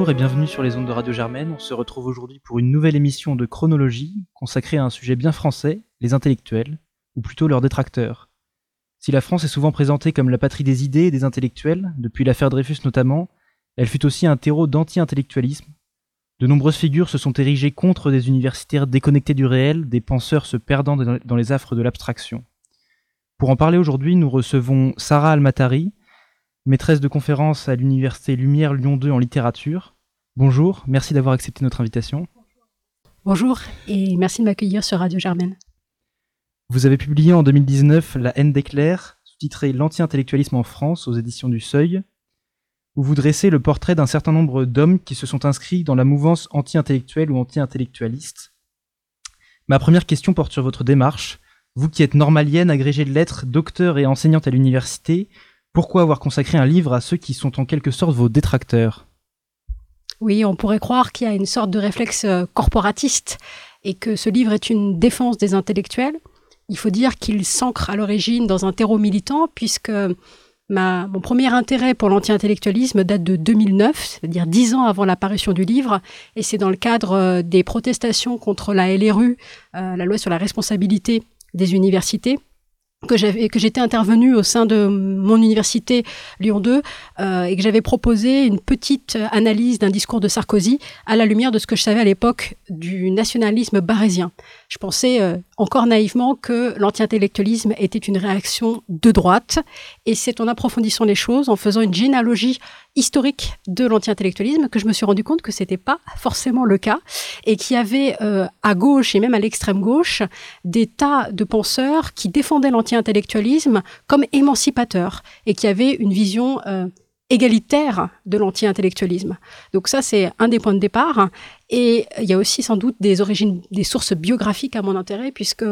Bonjour et bienvenue sur les ondes de Radio Germaine. On se retrouve aujourd'hui pour une nouvelle émission de chronologie consacrée à un sujet bien français, les intellectuels, ou plutôt leurs détracteurs. Si la France est souvent présentée comme la patrie des idées et des intellectuels, depuis l'affaire Dreyfus notamment, elle fut aussi un terreau d'anti-intellectualisme. De nombreuses figures se sont érigées contre des universitaires déconnectés du réel, des penseurs se perdant dans les affres de l'abstraction. Pour en parler aujourd'hui, nous recevons Sarah Almatari, maîtresse de conférence à l'Université Lumière Lyon 2 en littérature. Bonjour, merci d'avoir accepté notre invitation. Bonjour et merci de m'accueillir sur Radio Germaine. Vous avez publié en 2019 La haine d'éclair, sous-titré L'anti-intellectualisme en France aux éditions du Seuil, où vous dressez le portrait d'un certain nombre d'hommes qui se sont inscrits dans la mouvance anti-intellectuelle ou anti-intellectualiste. Ma première question porte sur votre démarche. Vous qui êtes normalienne, agrégée de lettres, docteur et enseignante à l'université, pourquoi avoir consacré un livre à ceux qui sont en quelque sorte vos détracteurs? Oui, on pourrait croire qu'il y a une sorte de réflexe euh, corporatiste et que ce livre est une défense des intellectuels. Il faut dire qu'il s'ancre à l'origine dans un terreau militant puisque ma, mon premier intérêt pour l'anti-intellectualisme date de 2009, c'est-à-dire dix ans avant l'apparition du livre, et c'est dans le cadre euh, des protestations contre la LRU, euh, la loi sur la responsabilité des universités, que j'avais que j'étais intervenue au sein de mon université Lyon 2 euh, et que j'avais proposé une petite analyse d'un discours de Sarkozy à la lumière de ce que je savais à l'époque du nationalisme barésien. Je pensais euh, encore naïvement que l'anti-intellectualisme était une réaction de droite. Et c'est en approfondissant les choses, en faisant une généalogie historique de l'anti-intellectualisme que je me suis rendu compte que c'était pas forcément le cas et qu'il y avait euh, à gauche et même à l'extrême gauche des tas de penseurs qui défendaient l'anti-intellectualisme comme émancipateur et qui avaient une vision euh, égalitaire de l'anti-intellectualisme. Donc ça, c'est un des points de départ. Et il y a aussi sans doute des origines, des sources biographiques à mon intérêt, puisque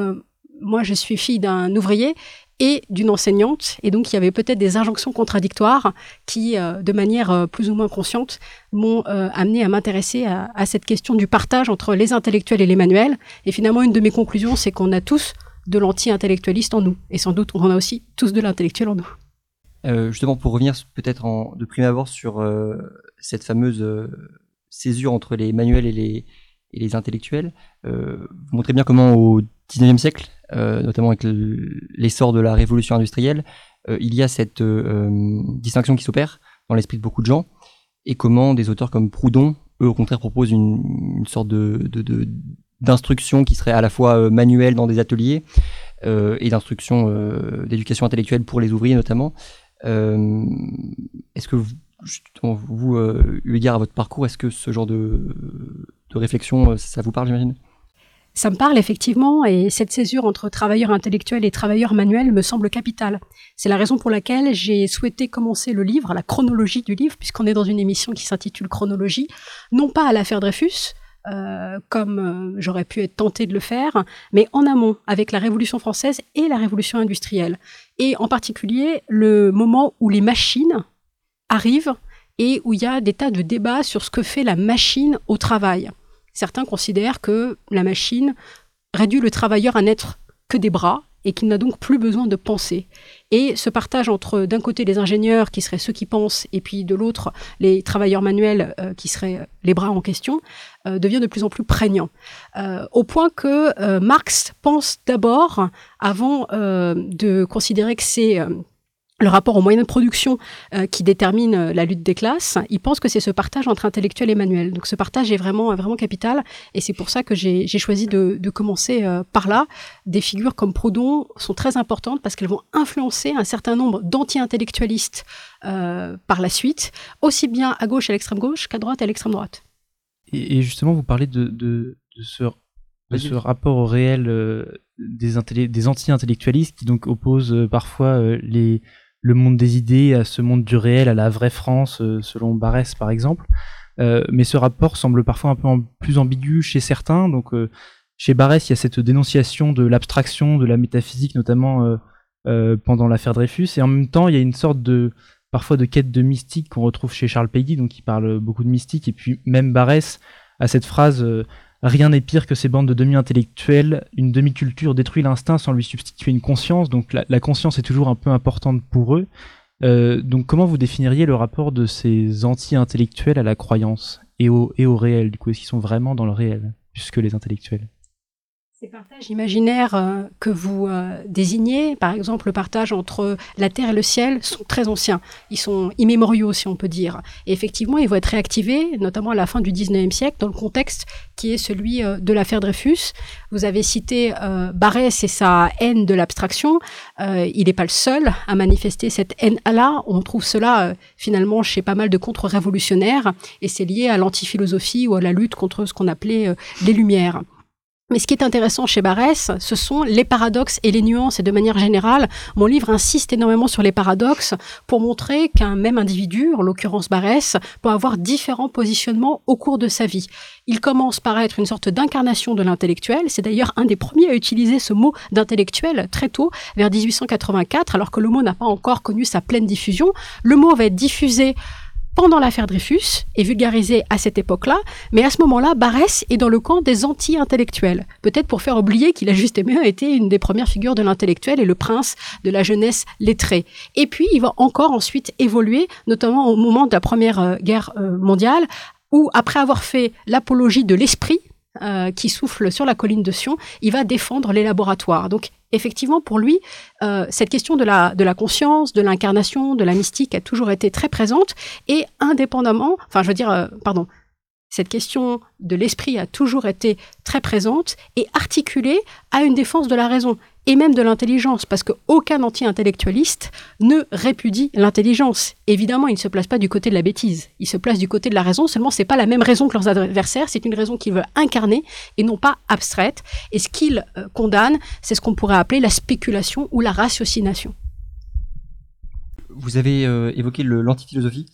moi, je suis fille d'un ouvrier et d'une enseignante. Et donc, il y avait peut-être des injonctions contradictoires qui, euh, de manière euh, plus ou moins consciente, m'ont euh, amené à m'intéresser à, cette question du partage entre les intellectuels et les manuels. Et finalement, une de mes conclusions, c'est qu'on a tous de l'anti-intellectualiste en nous. Et sans doute, on a aussi tous de l'intellectuel en nous. Justement, pour revenir peut-être de prime abord sur cette fameuse césure entre les manuels et les, intellectuels, vous montrez bien comment au 19e siècle, euh, notamment avec l'essor de la révolution industrielle, euh, il y a cette euh, distinction qui s'opère dans l'esprit de beaucoup de gens, et comment des auteurs comme Proudhon, eux au contraire, proposent une, sorte d'instruction qui serait à la fois manuelle dans des ateliers et d'instruction d'éducation intellectuelle pour les ouvriers notamment. Est-ce que vous, vous eu égard à votre parcours, est-ce que ce genre de, de réflexion, ça vous parle, j'imagine? Ça me parle effectivement et cette césure entre travailleurs intellectuels et travailleurs manuels me semble capitale. C'est la raison pour laquelle j'ai souhaité commencer le livre, la chronologie du livre, puisqu'on est dans une émission qui s'intitule Chronologie, non pas à l'affaire Dreyfus, euh, comme euh, j'aurais pu être tenté de le faire, mais en amont, avec la Révolution française et la Révolution industrielle. Et en particulier, le moment où les machines arrivent et où il y a des tas de débats sur ce que fait la machine au travail. Certains considèrent que la machine réduit le travailleur à n'être que des bras et qu'il n'a donc plus besoin de penser. Et ce partage entre d'un côté les ingénieurs qui seraient ceux qui pensent et puis de l'autre les travailleurs manuels euh, qui seraient les bras en question euh, devient de plus en plus prégnant. Euh, au point que Marx pense d'abord, avant de considérer que c'est le rapport aux moyens de production euh, qui détermine euh, la lutte des classes, il pense que c'est ce partage entre intellectuel et manuel. Donc ce partage est vraiment vraiment capital et c'est pour ça que j'ai choisi de, de commencer euh, par là. Des figures comme Proudhon sont très importantes parce qu'elles vont influencer un certain nombre d'anti-intellectualistes par la suite, aussi bien à gauche à l'extrême gauche qu'à droite à l'extrême droite. Et, justement, vous parlez de, de, de ce, de ce rapport au réel des, des anti-intellectualistes qui donc opposent parfois les le monde des idées à ce monde du réel, à la vraie France, euh, selon Barès par exemple. Euh, mais ce rapport semble parfois un peu plus ambigu chez certains. Donc, euh, chez Barès, il y a cette dénonciation de l'abstraction, de la métaphysique, notamment pendant l'affaire Dreyfus. Et en même temps, il y a une sorte de parfois de quête de mystique qu'on retrouve chez Charles Peguy, donc il parle beaucoup de mystique. Et puis même Barès a cette phrase Rien n'est pire que ces bandes de demi-intellectuels. Une demi-culture détruit l'instinct sans lui substituer une conscience. Donc la, conscience est toujours un peu importante pour eux. donc comment vous définiriez le rapport de ces anti-intellectuels à la croyance et au, réel? Du coup, est-ce qu'ils sont vraiment dans le réel, plus que les intellectuels? Ces partages imaginaires euh, que vous euh, désignez, par exemple le partage entre la terre et le ciel, sont très anciens. Ils sont immémoriaux, si on peut dire. Et effectivement, ils vont être réactivés, notamment à la fin du 19e siècle, dans le contexte qui est celui euh, de l'affaire Dreyfus. Vous avez cité Barès et sa haine de l'abstraction. il n'est pas le seul à manifester cette haine-là. On trouve cela finalement chez pas mal de contre-révolutionnaires, et c'est lié à l'antiphilosophie ou à la lutte contre ce qu'on appelait les Lumières. Mais ce qui est intéressant chez Barès, ce sont les paradoxes et les nuances. Et de manière générale, mon livre insiste énormément sur les paradoxes pour montrer qu'un même individu, en l'occurrence Barès, peut avoir différents positionnements au cours de sa vie. Il commence par être une sorte d'incarnation de l'intellectuel. C'est d'ailleurs un des premiers à utiliser ce mot d'intellectuel très tôt, vers 1884, alors que le mot n'a pas encore connu sa pleine diffusion. Le mot va être diffusé pendant l'affaire Dreyfus et vulgarisé à cette époque-là, mais à ce moment-là, Barès est dans le camp des anti-intellectuels, peut-être pour faire oublier qu'il a justement été une des premières figures de l'intellectuel et le prince de la jeunesse lettrée. Et puis, il va encore ensuite évoluer, notamment au moment de la Première euh, Guerre euh, mondiale, où, après avoir fait l'apologie de l'esprit, euh, qui souffle sur la colline de Sion, il va défendre les laboratoires. Donc effectivement, pour lui, euh, cette question de la, de la conscience, de l'incarnation, de la mystique a toujours été très présente et indépendamment, enfin je veux dire, euh, pardon, cette question de l'esprit a toujours été très présente et articulée à une défense de la raison et même de l'intelligence, parce qu'aucun anti-intellectualiste ne répudie l'intelligence. Évidemment, il ne se place pas du côté de la bêtise, il se place du côté de la raison, seulement c'est pas la même raison que leurs adversaires, c'est une raison qu'ils veulent incarner et non pas abstraite. Et ce qu'ils euh, condamnent, c'est ce qu'on pourrait appeler la spéculation ou la ratiocination. Vous avez euh, évoqué l'antiphilosophie,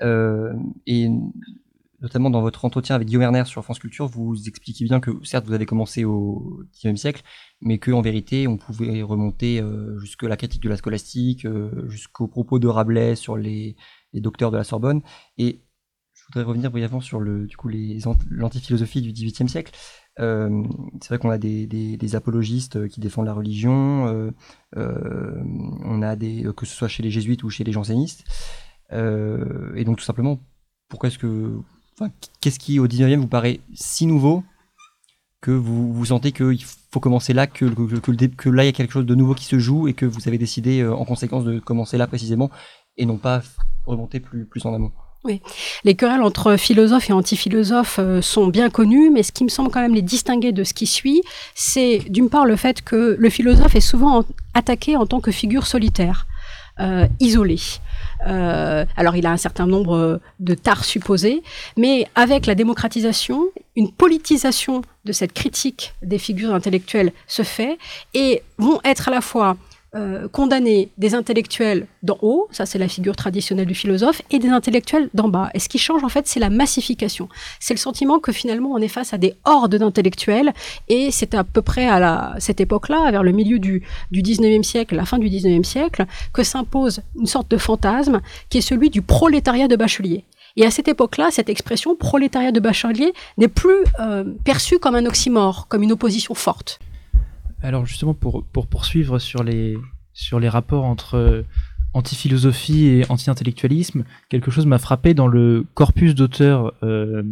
euh, et notamment dans votre entretien avec Guillaume Erner sur France Culture, vous expliquez bien que certes vous avez commencé au XIXe siècle, mais qu'en vérité on pouvait remonter euh, jusque la critique de la scolastique, euh, jusqu'aux propos de Rabelais sur les, docteurs de la Sorbonne. Et je voudrais revenir brièvement sur le, du coup l'antiphilosophie du XVIIIe siècle. Euh, c'est vrai qu'on a des, apologistes qui défendent la religion, on a des que ce soit chez les jésuites ou chez les jansénistes. et donc tout simplement, pourquoi est-ce que qu'est-ce qui, au 19e, vous paraît si nouveau que vous, vous sentez qu'il faut commencer là, que, là, il y a quelque chose de nouveau qui se joue et que vous avez décidé, euh, en conséquence, de commencer là précisément et non pas remonter plus, plus en amont? Oui, les querelles entre philosophes et antiphilosophes euh, sont bien connues, mais ce qui me semble quand même les distinguer de ce qui suit, c'est d'une part le fait que le philosophe est souvent attaqué en tant que figure solitaire, euh, isolée. Euh, alors il a un certain nombre de tares supposés, mais avec la démocratisation, une politisation de cette critique des figures intellectuelles se fait et vont être à la fois euh, condamner des intellectuels d'en haut, ça c'est la figure traditionnelle du philosophe, et des intellectuels d'en bas. Et ce qui change en fait, c'est la massification. C'est le sentiment que finalement on est face à des hordes d'intellectuels, et c'est à peu près à la, cette époque-là, vers le milieu du, du 19e siècle, la fin du 19e siècle, que s'impose une sorte de fantasme qui est celui du prolétariat de bachelier. Et à cette époque-là, cette expression prolétariat de bachelier n'est plus euh, perçue comme un oxymore, comme une opposition forte. Alors justement, pour, pour poursuivre sur les, sur les rapports entre euh, anti-philosophie et anti-intellectualisme, quelque chose m'a frappé dans le corpus d'auteurs euh,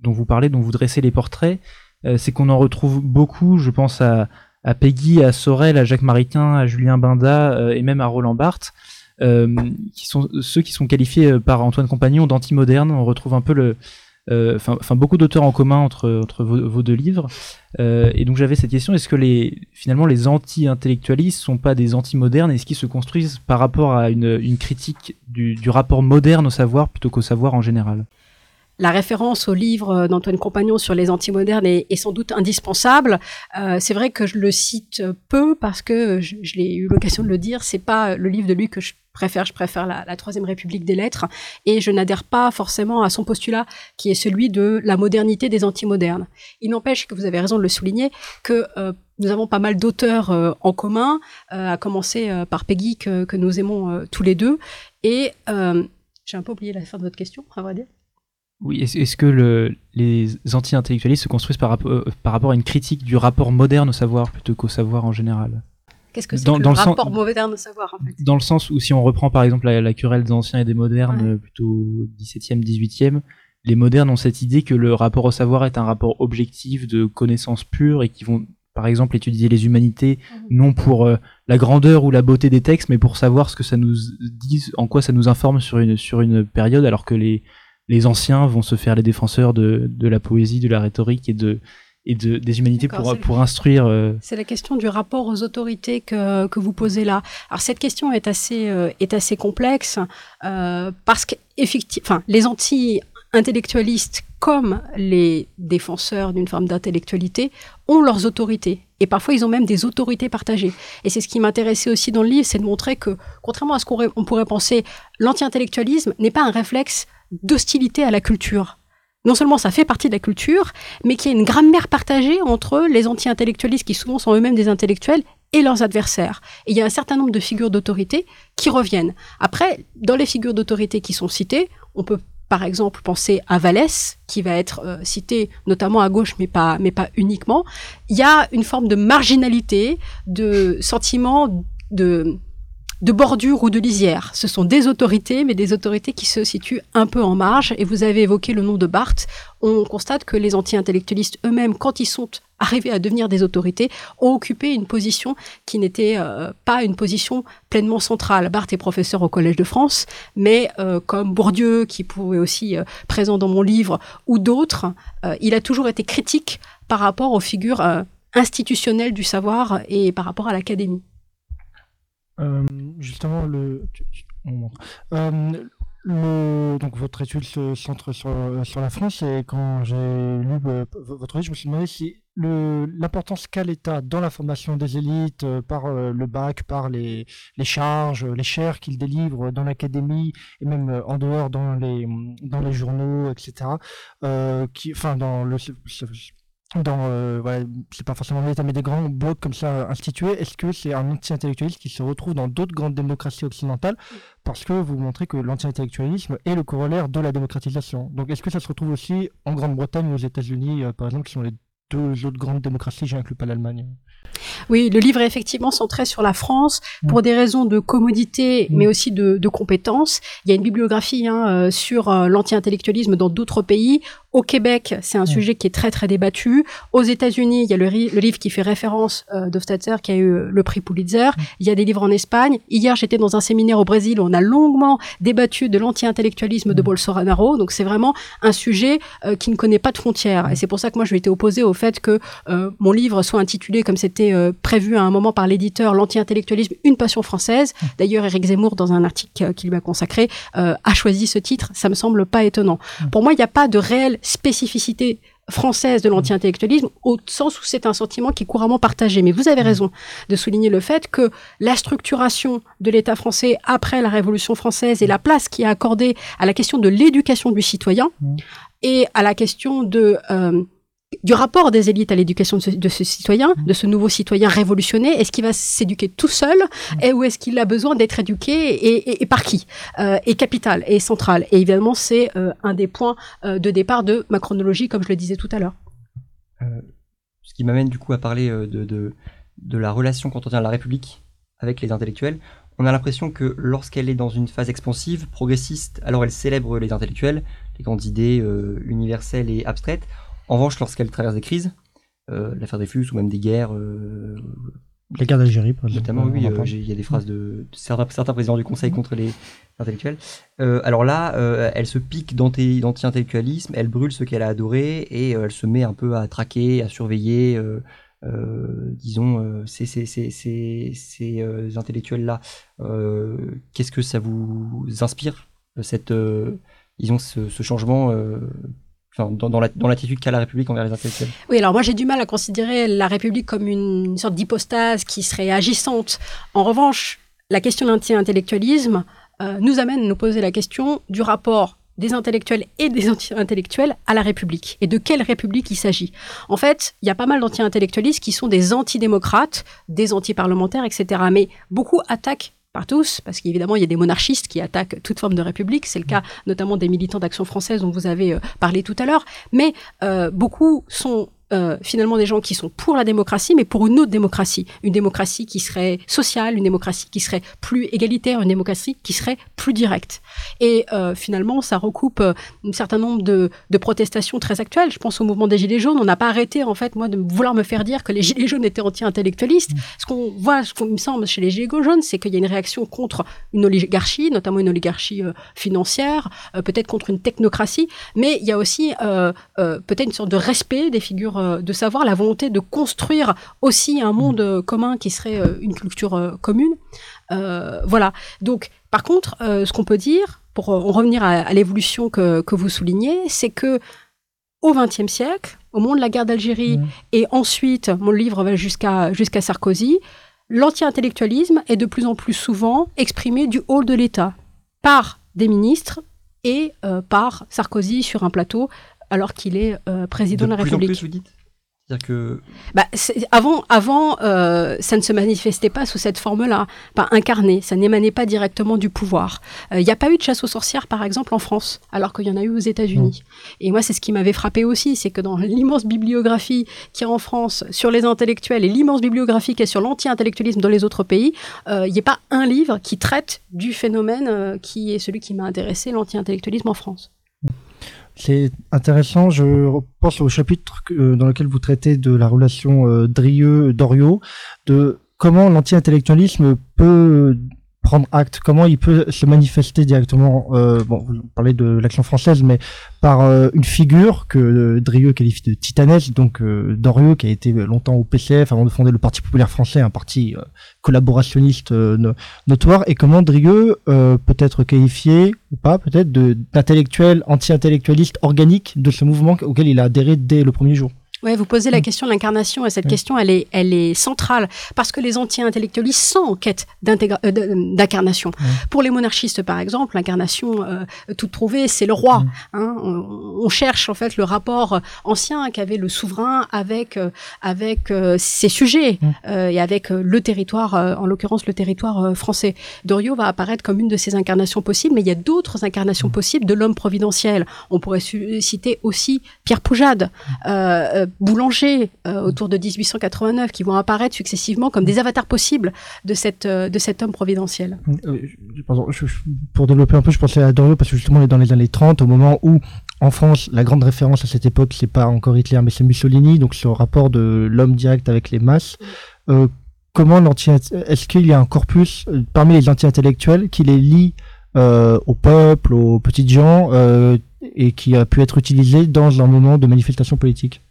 dont vous parlez, dont vous dressez les portraits, euh, c'est qu'on en retrouve beaucoup, je pense à, à Peggy, à Sorel, à Jacques Maritain, à Julien Binda et même à Roland Barthes, qui sont ceux qui sont qualifiés par Antoine Compagnon d'anti-moderne. On retrouve un peu le, euh, enfin beaucoup d'auteurs en commun entre, vos, deux livres. Euh, et donc j'avais cette question est-ce que les, finalement les anti-intellectualistes sont pas des anti-modernes? Est-ce qu'ils se construisent par rapport à une, critique du rapport moderne au savoir plutôt qu'au savoir en général? La référence au livre d'Antoine Compagnon sur les antimodernes est, est sans doute indispensable. Euh, c'est vrai que je le cite peu parce que je, l'ai eu l'occasion de le dire, c'est pas le livre de lui que je préfère, je préfère la, Troisième République des lettres, et je n'adhère pas forcément à son postulat qui est celui de la modernité des antimodernes. Il n'empêche que vous avez raison de le souligner que euh, nous avons pas mal d'auteurs euh, en commun, euh, à commencer par Peggy que, que nous aimons tous les deux, et j'ai un peu oublié la fin de votre question, à vrai dire. Oui, est-ce que le, les anti-intellectualistes se construisent par, par rapport à une critique du rapport moderne au savoir plutôt qu'au savoir en général? Qu'est-ce que c'est que le rapport moderne au savoir en fait? Dans le sens où si on reprend par exemple la, querelle des anciens et des modernes, plutôt 17e, 18e, les modernes ont cette idée que le rapport au savoir est un rapport objectif de connaissances pures et qui vont par exemple étudier les humanités mhm. non pour euh, la grandeur ou la beauté des textes mais pour savoir ce que ça nous dit en quoi ça nous informe sur une sur une période alors que les les anciens vont se faire les défenseurs de, de la poésie de la rhétorique et de et de, des humanités pour, pour instruire. Euh, c'est la question du rapport aux autorités que, que vous posez là. Alors cette question est assez, euh, est assez complexe euh, parce que enfin, les anti intellectualistes comme les défenseurs d'une forme d'intellectualité ont leurs autorités. Et parfois, ils ont même des autorités partagées. Et c'est ce qui m'intéressait aussi dans le livre, c'est de montrer que, contrairement à ce qu'on pourrait penser, l'anti-intellectualisme n'est pas un réflexe d'hostilité à la culture. Non seulement ça fait partie de la culture, mais qu'il y a une grammaire partagée entre les anti-intellectualistes, qui souvent sont eux-mêmes des intellectuels, et leurs adversaires. Et il y a un certain nombre de figures d'autorité qui reviennent. Après, dans les figures d'autorité qui sont citées, on peut par exemple penser à Vallès, qui va être euh, cité notamment à gauche, mais pas, mais pas uniquement, il y a une forme de marginalité, de sentiment de de bordure ou de lisière. Ce sont des autorités, mais des autorités qui se situent un peu en marge. Et vous avez évoqué le nom de Barthes. On constate que les anti-intellectualistes eux-mêmes, quand ils sont arrivés à devenir des autorités, ont occupé une position qui n'était euh, pas une position pleinement centrale. Barthes est professeur au Collège de France, mais euh, comme Bourdieu, qui pouvait aussi euh, présent dans mon livre, ou d'autres, il a toujours été critique par rapport aux figures institutionnelles du savoir et par rapport à l'académie. Euh, justement, le, euh, le, donc votre étude se centre sur, sur la France et quand j'ai lu euh, votre étude, je me suis demandé si l'importance qu'a l'État dans la formation des élites par le bac, par les, les charges, les chaires qu'il délivre dans l'académie et même en dehors dans les, dans les journaux, etc. enfin, dans le dans, euh, c'est pas forcément l'État, mais des grands blocs comme ça institués, est-ce que c'est un anti-intellectualisme qui se retrouve dans d'autres grandes démocraties occidentales Parce que vous montrez que l'anti-intellectualisme est le corollaire de la démocratisation? Donc est-ce que ça se retrouve aussi en Grande-Bretagne ou aux États-Unis, euh, par exemple, qui sont les deux autres grandes démocraties, j'inclus pas l'Allemagne? Oui, le livre est effectivement centré sur la France pour des raisons de commodité, mais aussi de, de compétences. Il y a une bibliographie hein, euh, sur l'anti-intellectualisme dans d'autres pays. Au Québec, c'est un sujet qui est très très débattu. Aux États-Unis, il y a le, livre qui fait référence euh, d'Hofstadter qui a eu le prix Pulitzer. Il y a des livres en Espagne. Hier, j'étais dans un séminaire au Brésil où on a longuement débattu de l'anti-intellectualisme de Bolsonaro. Donc c'est vraiment un sujet euh, qui ne connaît pas de frontières. Et c'est pour ça que moi, je m'étais opposée au fait que euh, mon livre soit intitulé, comme c'était euh, prévu à un moment par l'éditeur, l'anti-intellectualisme, une passion française. D'ailleurs, Eric Zemmour, dans un article qui lui a consacré, a choisi ce titre. Ça me semble pas étonnant. Pour moi, il n'y a pas de réel spécificité française de l'anti-intellectualisme, au sens où c'est un sentiment qui est couramment partagé. Mais vous avez mm. raison de souligner le fait que la structuration de l'État français après la Révolution française et la place qui est accordée à la question de l'éducation du citoyen mm. et à la question de euh, du rapport des élites à l'éducation de, ce, citoyen, de ce nouveau citoyen révolutionné Est-ce qu'il va s'éduquer tout seul et, ou est-ce qu'il a besoin d'être éduqué et, par qui euh, Et capital et central? Et évidemment, c'est euh, un des points euh, de départ de ma chronologie, comme je le disais tout à l'heure. ce qui m'amène du coup à parler de, de, la relation qu'entretient la République avec les intellectuels. On a l'impression que lorsqu'elle est dans une phase expansive, progressiste, alors elle célèbre les intellectuels, les grandes idées universelles et abstraites. En revanche, lorsqu'elle traverse des crises, euh, l'affaire des flux ou même des guerres. Euh, la guerre d'Algérie, par exemple. Notamment, oui, euh, il y a des phrases de, certains, présidents du Conseil contre les intellectuels. alors là, elle se pique d'anti-intellectualisme, elle brûle ce qu'elle a adoré et elle se met un peu à traquer, à surveiller, disons, ces, ces intellectuels-là. Qu'est-ce que ça vous inspire, cette, disons, ce, ce changement dans, l'attitude qu'a la République envers les intellectuels Oui, alors moi j'ai du mal à considérer la République comme une, sorte d'hypostase qui serait agissante. En revanche, la question de l'anti-intellectualisme euh, nous amène à nous poser la question du rapport des intellectuels et des anti-intellectuels à la République. Et de quelle République il s'agit? En fait, il y a pas mal d'anti-intellectualistes qui sont des antidémocrates, des anti-parlementaires, etc. Mais beaucoup attaquent par tous, parce qu'évidemment, il y a des monarchistes qui attaquent toute forme de république. C'est le cas notamment des militants d'Action française dont vous avez euh, parlé tout à l'heure. Mais euh, beaucoup sont euh, finalement des gens qui sont pour la démocratie, mais pour une autre démocratie, une démocratie qui serait sociale, une démocratie qui serait plus égalitaire, une démocratie qui serait plus directe. Et euh, finalement, ça recoupe euh, un certain nombre de, de, protestations très actuelles. Je pense au mouvement des Gilets jaunes. On n'a pas arrêté, en fait, moi, de vouloir me faire dire que les Gilets jaunes étaient anti-intellectualistes. Mmh. Ce qu'on voit, ce qu'on me semble chez les Gilets jaunes, c'est qu'il y a une réaction contre une oligarchie, notamment une oligarchie financière, peut-être contre une technocratie, mais il y a aussi peut-être une sorte de respect des figures euh, de savoir, la volonté de construire aussi un monde euh, commun qui serait euh, une culture commune. voilà. Donc, par contre, ce qu'on peut dire, pour en revenir à, l'évolution que, que, vous soulignez, c'est que au XXe siècle, au moment de la guerre d'Algérie, mmh. et ensuite, mon livre va jusqu'à jusqu'à Sarkozy, l'anti-intellectualisme est de plus en plus souvent exprimé du hall de l'État par des ministres et par Sarkozy sur un plateau alors qu'il est président de, la République. C'est-à-dire que. Bah, avant, avant euh, ça ne se manifestait pas sous cette forme-là, pas incarné, ça n'émanait pas directement du pouvoir. Il euh, n'y a pas eu de chasse aux sorcières, par exemple, en France, alors qu'il y en a eu aux États-Unis. Mmh. Et moi, c'est ce qui m'avait frappé aussi, c'est que dans l'immense bibliographie qui est en France sur les intellectuels et l'immense bibliographie qui est sur l'anti-intellectualisme dans les autres pays, euh, il n'y a pas un livre qui traite du phénomène qui est celui qui m'a intéressé, l'anti-intellectualisme en France. C'est intéressant. Je pense au chapitre euh, dans lequel vous traitez de la relation euh, Drieux-Doriot, de comment l'anti-intellectualisme peut prendre acte, comment il peut se manifester directement, euh, bon, vous parlez de l'action française, mais par euh, une figure que euh, Drieux qualifie de titanesque, donc euh, Dorieux, qui a été longtemps au PCF avant de fonder le Parti populaire français, un parti collaborationniste notoire, et comment Drieux peut être qualifié, ou pas peut-être, d'intellectuel, anti-intellectualiste organique de ce mouvement auquel il a adhéré dès le premier jour? Ouais, vous posez la mm. question de l'incarnation et cette mm. question, elle est, elle est centrale parce que les anti-intellectualistes sont en quête euh, d'incarnation. Pour les monarchistes, par exemple, l'incarnation euh, toute trouvée, c'est le roi. Mm. Hein. On, cherche en fait le rapport ancien qu'avait le souverain avec euh, avec ses sujets et avec le territoire, en l'occurrence le territoire français. Doriot va apparaître comme une de ces incarnations possibles, mais il y a d'autres incarnations possibles de l'homme providentiel. On pourrait citer aussi Pierre Poujade boulangers euh, autour de 1889 qui vont apparaître successivement comme des avatars possibles de, cette, euh, de cet homme providentiel. Euh, pour développer un peu, je pensais à Doriot parce que justement on est dans les années 30 au moment où en France, la grande référence à cette époque, c'est pas encore Hitler, mais c'est Mussolini, donc ce rapport de l'homme direct avec les masses. comment l'anti, est-ce qu'il y a un corpus parmi les anti-intellectuels qui les lie au peuple, aux petites gens, et qui a pu être utilisé dans un moment de manifestation politique?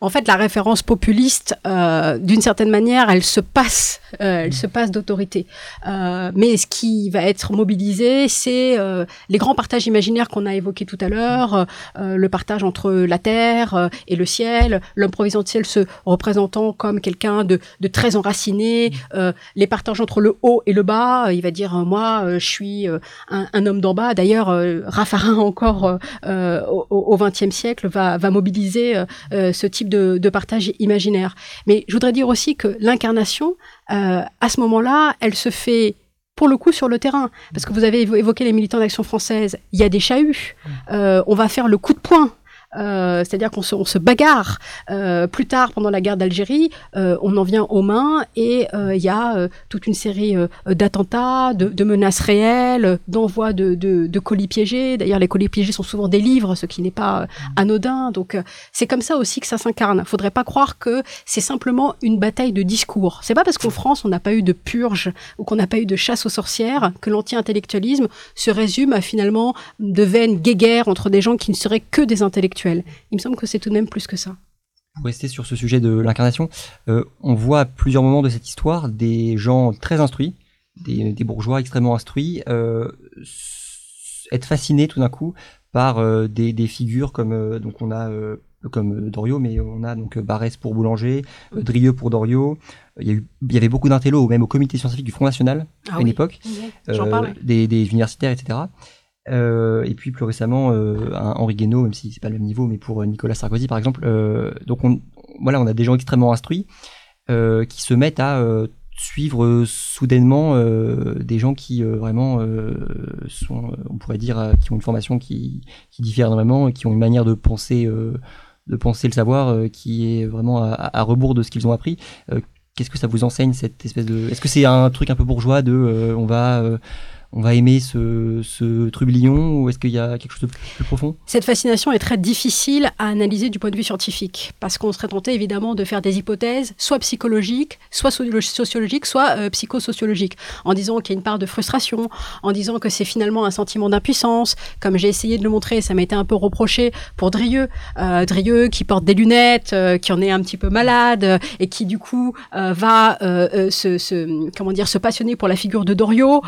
En fait, la référence populiste, euh, d'une certaine manière, elle se passe, euh, elle se passe d'autorité. Euh, mais ce qui va être mobilisé, c'est les grands partages imaginaires qu'on a évoqués tout à l'heure, le partage entre la terre et le ciel, l'homme providentiel se représentant comme quelqu'un de, très enraciné, les partages entre le haut et le bas. Il va dire moi, je suis un, homme d'en bas. D'ailleurs, Raffarin encore au XXe siècle va, va mobiliser ce type de de, partage imaginaire. Mais je voudrais dire aussi que l'incarnation, euh, à ce moment-là, elle se fait pour le coup sur le terrain. Parce que vous avez évoqué les militants d'Action française, il y a des chahuts, euh, on va faire le coup de poing euh, c'est-à-dire qu'on se, bagarre. Euh, plus tard, pendant la guerre d'Algérie, euh, on en vient aux mains et il y a toute une série d'attentats, de, menaces réelles, d'envois de, de, de, colis piégés. D'ailleurs, les colis piégés sont souvent des livres, ce qui n'est pas anodin. Donc, c'est comme ça aussi que ça s'incarne. Il faudrait pas croire que c'est simplement une bataille de discours. C'est pas parce qu'en France, on n'a pas eu de purge ou qu'on n'a pas eu de chasse aux sorcières que l'anti-intellectualisme se résume à finalement de vaines guéguerres entre des gens qui ne seraient que des intellectuels il me semble que c'est tout de même plus que ça. Pour rester sur ce sujet de l'incarnation, euh, on voit à plusieurs moments de cette histoire des gens très instruits, des, bourgeois extrêmement instruits, euh, être fascinés tout d'un coup par euh, des, figures comme donc on a comme Doriot, mais on a donc Barès pour Boulanger, Drieux pour Doriot. Il y, avait beaucoup d'intellos, même au comité scientifique du Front National à ah une époque, des, des, universitaires, etc. Euh, et puis plus récemment, euh, Henri Guénaud, même si c'est pas le même niveau, mais pour euh, Nicolas Sarkozy par exemple. donc on, voilà, on a des gens extrêmement instruits qui se mettent à suivre soudainement des gens qui vraiment sont, on pourrait dire, qui ont une formation qui, qui diffère énormément qui ont une manière de penser de penser le savoir qui est vraiment à, rebours de ce qu'ils ont appris. Qu'est-ce que ça vous enseigne cette espèce de Est-ce que c'est un truc un peu bourgeois de on va on va aimer ce, trublion ou est-ce qu'il y a quelque chose de plus, profond? Cette fascination est très difficile à analyser du point de vue scientifique parce qu'on serait tenté évidemment de faire des hypothèses soit psychologiques, soit sociologiques, soit euh, psychosociologiques en disant qu'il y a une part de frustration, en disant que c'est finalement un sentiment d'impuissance, comme j'ai essayé de le montrer, ça m'a été un peu reproché pour Drieux, euh, Drieux qui porte des lunettes, euh, qui en est un petit peu malade et qui du coup va se, se, comment dire se passionner pour la figure de Doriot,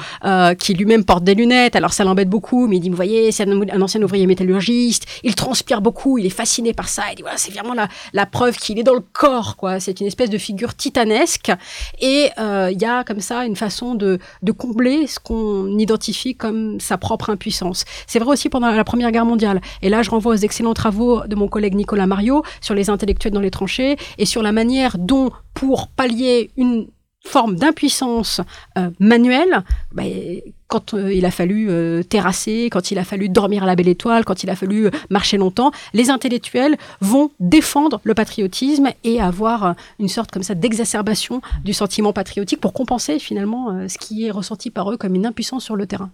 qui lui-même porte des lunettes, alors ça l'embête beaucoup, mais il dit, vous voyez, c'est un, ancien ouvrier métallurgiste, il transpire beaucoup, il est fasciné par ça, il dit, voilà, c'est vraiment la, la preuve qu'il est dans le corps, quoi. C'est une espèce de figure titanesque, et euh, il y a comme ça une façon de, de combler ce qu'on identifie comme sa propre impuissance. C'est vrai aussi pendant la Première Guerre mondiale, et là je renvoie aux excellents travaux de mon collègue Nicolas Mario sur les intellectuels dans les tranchées, et sur la manière dont, pour pallier une forme d'impuissance euh, manuelle, bah, quand euh, il a fallu euh, terrasser, quand il a fallu dormir à la belle étoile, quand il a fallu marcher longtemps, les intellectuels vont défendre le patriotisme et avoir une sorte comme ça d'exacerbation du sentiment patriotique pour compenser finalement ce qui est ressenti par eux comme une impuissance sur le terrain.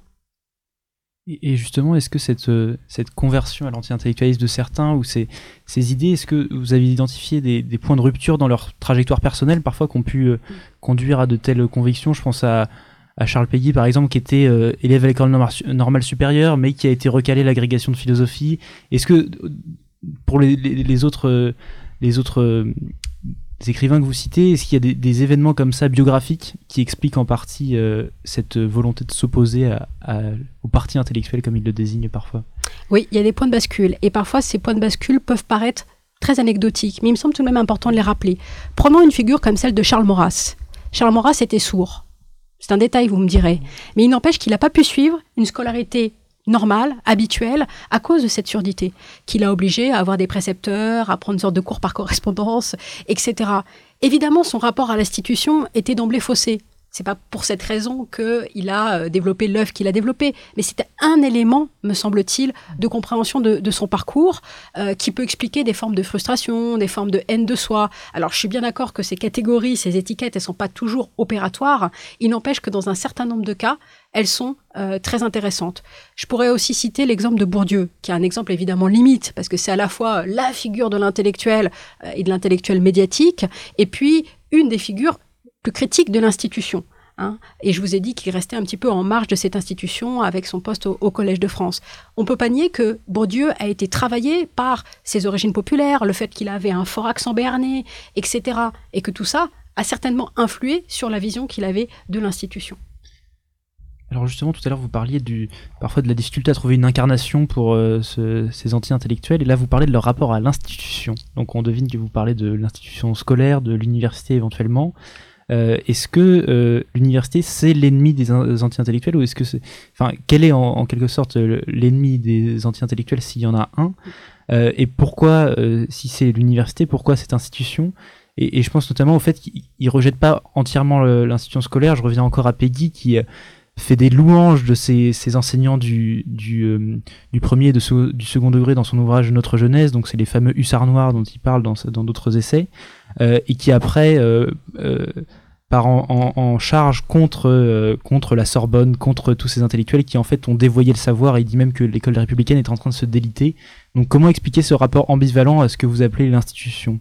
Et justement, est-ce que cette, euh, cette conversion à l'anti-intellectualisme de certains ou ces, ces idées, est-ce que vous avez identifié des, des, points de rupture dans leur trajectoire personnelle, parfois, qui ont pu euh, conduire à de telles convictions? Je pense à, à Charles Péguy, par exemple, qui était euh, élève à l'école normale supérieure, mais qui a été recalé l'agrégation de philosophie. Est-ce que, pour les, les, autres, les autres écrivains que vous citez, est-ce qu'il y a des, événements comme ça biographiques qui expliquent en partie euh, cette volonté de s'opposer à, au parti intellectuel comme il le désigne parfois? Oui, il y a des points de bascule et parfois ces points de bascule peuvent paraître très anecdotiques, mais il me semble tout de même important de les rappeler. Prenons une figure comme celle de Charles Maurras. Charles Maurras était sourd. C'est un détail, vous me direz. Mais il n'empêche qu'il n'a pas pu suivre une scolarité normal, habituel, à cause de cette surdité, qui l'a obligé à avoir des précepteurs, à prendre une sorte de cours par correspondance, etc. Évidemment, son rapport à l'institution était d'emblée faussé. C'est pas pour cette raison qu'il a euh, développé l'œuvre qu'il a développé, mais c'était un élément, me semble-t-il, de compréhension de, son parcours euh, qui peut expliquer des formes de frustration, des formes de haine de soi. Alors, je suis bien d'accord que ces catégories, ces étiquettes, elles sont pas toujours opératoires. Il n'empêche que dans un certain nombre de cas, elles sont euh, très intéressantes. Je pourrais aussi citer l'exemple de Bourdieu, qui est un exemple évidemment limite, parce que c'est à la fois la figure de l'intellectuel et de l'intellectuel médiatique, et puis une des figures plus critique de l'institution. Hein. Et je vous ai dit qu'il restait un petit peu en marge de cette institution avec son poste au, Collège de France. On peut pas nier que Bourdieu a été travaillé par ses origines populaires, le fait qu'il avait un fort accent béarnais, etc. Et que tout ça a certainement influé sur la vision qu'il avait de l'institution. Alors justement, tout à l'heure, vous parliez parfois de la difficulté à trouver une incarnation pour euh, ces anti-intellectuels, et là, vous parlez de leur rapport à l'institution. Donc on devine que vous parlez de l'institution scolaire, de l'université éventuellement. Euh, est-ce que euh, l'université c'est l'ennemi des, anti-intellectuels ou est-ce que enfin, quel est en, quelque sorte l'ennemi des anti-intellectuels s'il y en a un? Euh, Et pourquoi, si c'est l'université, pourquoi cette institution? Et, je pense notamment au fait qu'il ne rejette pas entièrement l'institution scolaire. Je reviens encore à Peggy qui fait des louanges de ses, enseignants du, du, du premier et de du second degré dans son ouvrage Notre jeunesse, donc c'est les fameux hussards noirs dont il parle dans d'autres essais, et qui après en, charge contre, euh, contre la Sorbonne, contre tous ces intellectuels qui en fait ont dévoyé le savoir. Et il dit même que l'école républicaine est en train de se déliter. Donc comment expliquer ce rapport ambivalent à ce que vous appelez l'institution?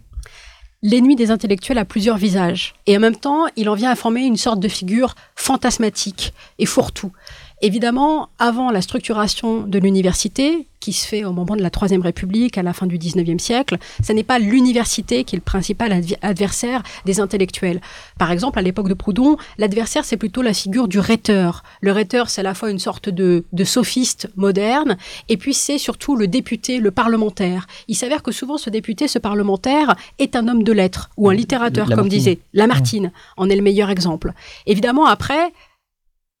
L'ennemi des intellectuels a plusieurs visages. Et en même temps, il en vient à former une sorte de figure fantasmatique et fourre-tout. Évidemment, avant la structuration de l'université, qui se fait au moment de la Troisième République, à la fin du XIXe siècle, ce n'est pas l'université qui est le principal adversaire des intellectuels. Par exemple, à l'époque de Proudhon, l'adversaire, c'est plutôt la figure du rhéteur. Le rhéteur, c'est à la fois une sorte de, de sophiste moderne, et puis c'est surtout le député, le parlementaire. Il s'avère que souvent, ce député, ce parlementaire, est un homme de lettres, ou un littérateur, comme disait Lamartine, en est le meilleur exemple. Évidemment, après,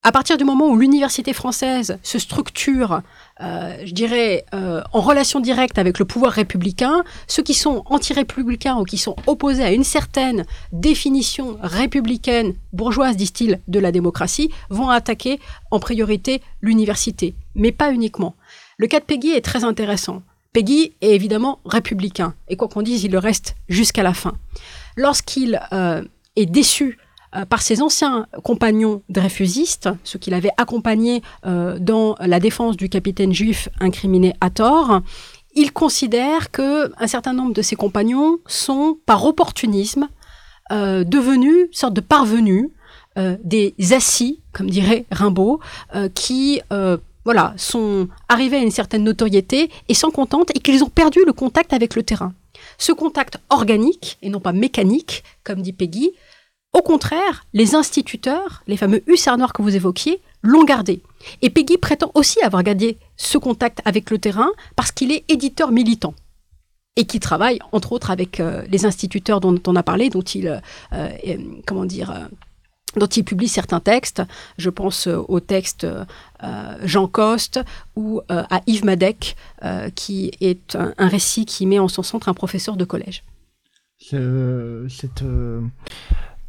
à partir du moment où l'université française se structure, euh, je dirais, euh, en relation directe avec le pouvoir républicain, ceux qui sont anti-républicains ou qui sont opposés à une certaine définition républicaine, bourgeoise, disent-ils, de la démocratie, vont attaquer en priorité l'université, mais pas uniquement. Le cas de Peggy est très intéressant, Peggy est évidemment républicain, et quoi qu'on dise, il le reste jusqu'à la fin. Lorsqu'il euh, est déçu euh, par ses anciens compagnons dreyfusistes, ceux qu'il avait accompagnés euh, dans la défense du capitaine juif incriminé à tort, il considère que un certain nombre de ses compagnons sont, par opportunisme, devenus une sorte de parvenus, des assis, comme dirait Rimbaud, qui voilà, sont arrivés à une certaine notoriété et s'en contentent et qu'ils ont perdu le contact avec le terrain. Ce contact organique et non pas mécanique, comme dit Peggy, au contraire, les instituteurs, les fameux hussards noirs que vous évoquiez, l'ont gardé. Et Peggy prétend aussi avoir gardé ce contact avec le terrain parce qu'il est éditeur militant et qui travaille entre autres avec euh, les instituteurs dont on a parlé, dont il, euh, euh, comment dire, dont il publie certains textes. Je pense au texte Jean Coste ou à Yves Madec, qui est un, récit qui met en son centre un professeur de collège.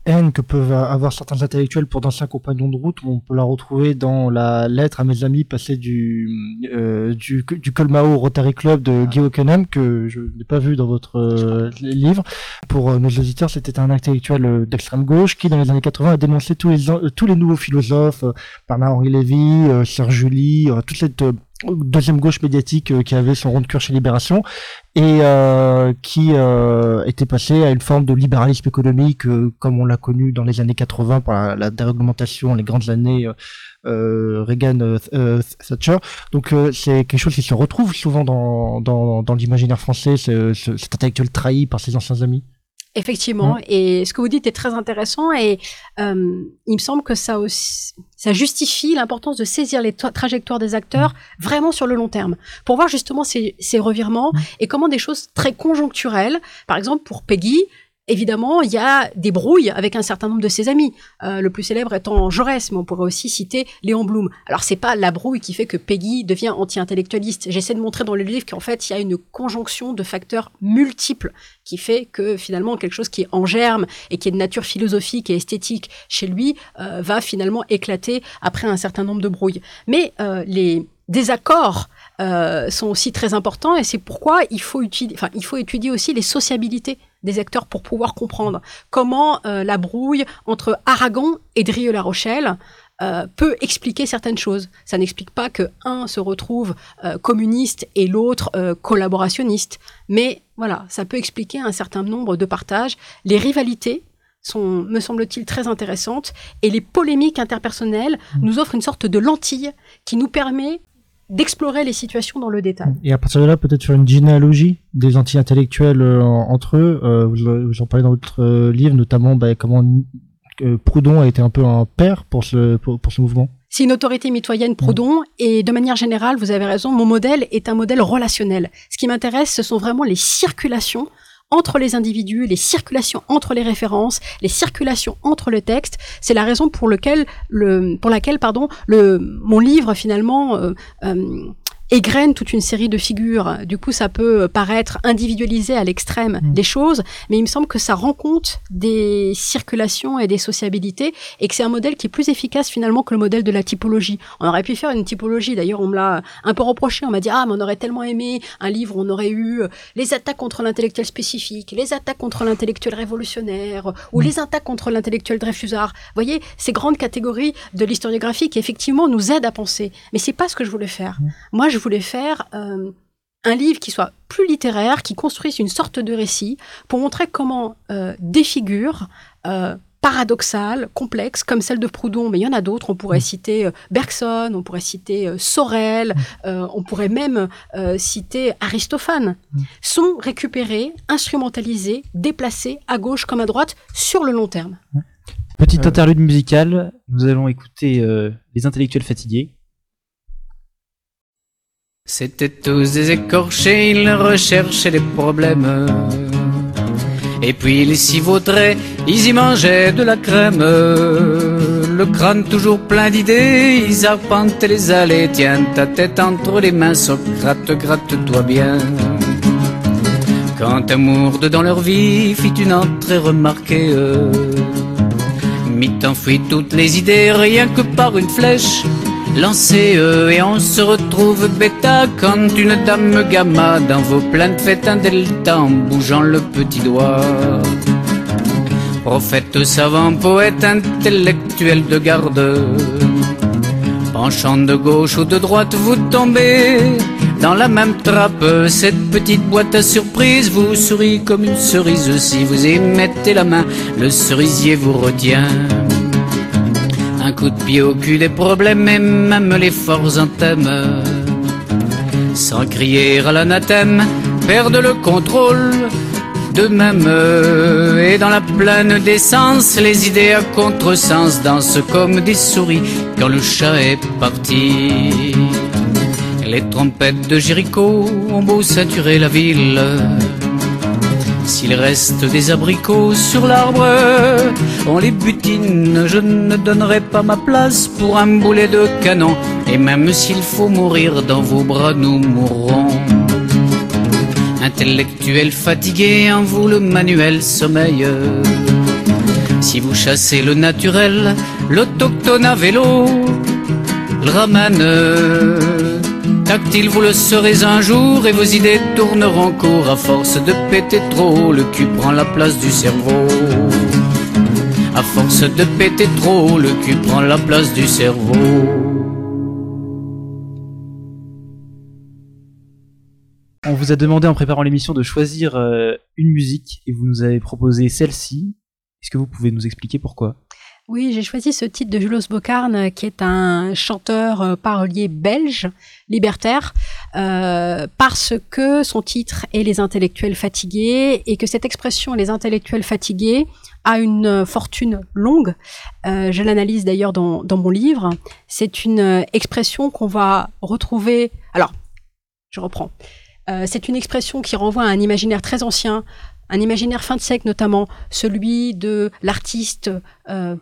Haine que peuvent avoir certains intellectuels pour d'anciens compagnons de route, on peut la retrouver dans la lettre à mes amis passée du, euh, du, du Colmao Rotary Club de Guy Hockenheim, que je n'ai pas vu dans votre euh, livre. Pour euh, nos auditeurs, c'était un intellectuel euh, d'extrême gauche qui, dans les années 80, a dénoncé tous les, tous les nouveaux philosophes, Bernard-Henri Lévy, Serge Julie, toute cette deuxième gauche médiatique euh, qui avait son rond de cure chez Libération et euh, qui euh, était passé à une forme de libéralisme économique comme on l'a connu dans les années 80 par la, déréglementation, les grandes années Reagan Thatcher. Donc c'est quelque chose qui se retrouve souvent dans, dans, dans l'imaginaire français, cet intellectuel trahi par ses anciens amis. Effectivement, et ce que vous dites est très intéressant et euh, il me semble que ça aussi, ça justifie l'importance de saisir les trajectoires des acteurs vraiment sur le long terme. Pour voir justement ces, ces revirements et comment des choses très conjoncturelles, par exemple pour Peggy, Évidemment, il y a des brouilles avec un certain nombre de ses amis. Euh, le plus célèbre étant Jaurès, mais on pourrait aussi citer Léon Blum. Alors c'est pas la brouille qui fait que Peggy devient anti-intellectualiste. J'essaie de montrer dans le livre qu'en fait il y a une conjonction de facteurs multiples qui fait que finalement quelque chose qui est en germe et qui est de nature philosophique et esthétique chez lui euh, va finalement éclater après un certain nombre de brouilles. Mais euh, les désaccords sont aussi très importants et c'est pourquoi il faut étudier aussi les sociabilités des acteurs pour pouvoir comprendre comment euh, la brouille entre Aragon et Drieux-La Rochelle euh, peut expliquer certaines choses. Ça n'explique pas que un se retrouve communiste et l'autre collaborationniste, mais voilà, ça peut expliquer un certain nombre de partages. Les rivalités sont, me semble-t-il, très intéressantes et les polémiques interpersonnelles mmh. nous offrent une sorte de lentille qui nous permet d'explorer les situations dans le détail. Et à partir de là, peut-être faire une généalogie des anti-intellectuels euh, entre eux. Euh, vous, en parlez dans votre euh, livre, notamment bah, comment Proudhon a été un peu un père pour ce, pour, ce mouvement. C'est une autorité mitoyenne, Proudhon, et de manière générale, vous avez raison, mon modèle est un modèle relationnel. Ce qui m'intéresse, ce sont vraiment les circulations entre les individus, les circulations entre les références, les circulations entre le texte. C'est la raison pour, lequel, le, pour laquelle pardon, le, mon livre finalement euh, euh, égrène toute une série de figures. Du coup, ça peut paraître individualisé à l'extrême mm. des choses, mais il me semble que ça rend compte des circulations et des sociabilités et que c'est un modèle qui est plus efficace finalement que le modèle de la typologie. On aurait pu faire une typologie, d'ailleurs, on me l'a un peu reproché. On m'a dit, ah, mais on aurait tellement aimé un livre où on aurait eu les attaques contre l'intellectuel spécifique, les attaques contre l'intellectuel révolutionnaire ou mm. les attaques contre l'intellectuel Dreyfusard. Vous voyez, ces grandes catégories de l'historiographie qui effectivement nous aident à penser. Mais c'est pas ce que je voulais faire. Mm. Moi, je voulais faire euh, un livre qui soit plus littéraire, qui construise une sorte de récit pour montrer comment euh, des figures euh, paradoxales, complexes, comme celle de Proudhon, mais il y en a d'autres, on pourrait mm. citer Bergson, on pourrait citer Sorel, mm. on pourrait même citer Aristophane, mm. sont récupérés, instrumentalisés, déplacés à gauche comme à droite sur le long terme. Petite interlude musicale, nous allons écouter Les intellectuels fatigués c'était tous des écorchés, ils recherchaient des problèmes. Et puis les s'y vautraient, ils y mangeaient de la crème. Le crâne toujours plein d'idées, ils arpentaient les allées. Tiens ta tête entre les mains, Socrate, gratte-toi bien. Quand amour dans leur vie fit une entrée remarquée, mit enfouit toutes les idées rien que par une flèche lancez eux et on se retrouve bêta quand une dame gamma dans vos plaintes fait un delta en bougeant le petit doigt. Prophète savant, poète intellectuel de garde, penchant de gauche ou de droite, vous tombez dans la même trappe. Cette petite boîte à surprise vous sourit comme une cerise. Si vous y mettez la main, le cerisier vous retient. Un coup de pied au cul des problèmes et même les forts en Sans crier à l'anathème, perdent le contrôle de même. Et dans la pleine d'essence, les idées à contresens dansent comme des souris quand le chat est parti. Les trompettes de Jéricho ont beau saturer la ville. S'il reste des abricots sur l'arbre, on les butine. Je ne donnerai pas ma place pour un boulet de canon. Et même s'il faut mourir dans vos bras, nous mourrons. Intellectuel fatigué, en vous le manuel sommeil. Si vous chassez le naturel, l'autochtone à vélo le ramène Tactile, vous le serez un jour et vos idées tourneront court à force de péter trop. Le cul prend la place du cerveau. À force de péter trop, le cul prend la place du cerveau. On vous a demandé en préparant l'émission de choisir euh, une musique et vous nous avez proposé celle-ci. Est-ce que vous pouvez nous expliquer pourquoi? Oui, j'ai choisi ce titre de Julos Bocarn, qui est un chanteur euh, parolier belge, libertaire, euh, parce que son titre est Les intellectuels fatigués, et que cette expression, les intellectuels fatigués, a une fortune longue. Euh, je l'analyse d'ailleurs dans, dans, mon livre. C'est une expression qu'on va retrouver. Alors, je reprends. Euh, c'est une expression qui renvoie à un imaginaire très ancien, un imaginaire fin de siècle notamment, celui de l'artiste. Euh,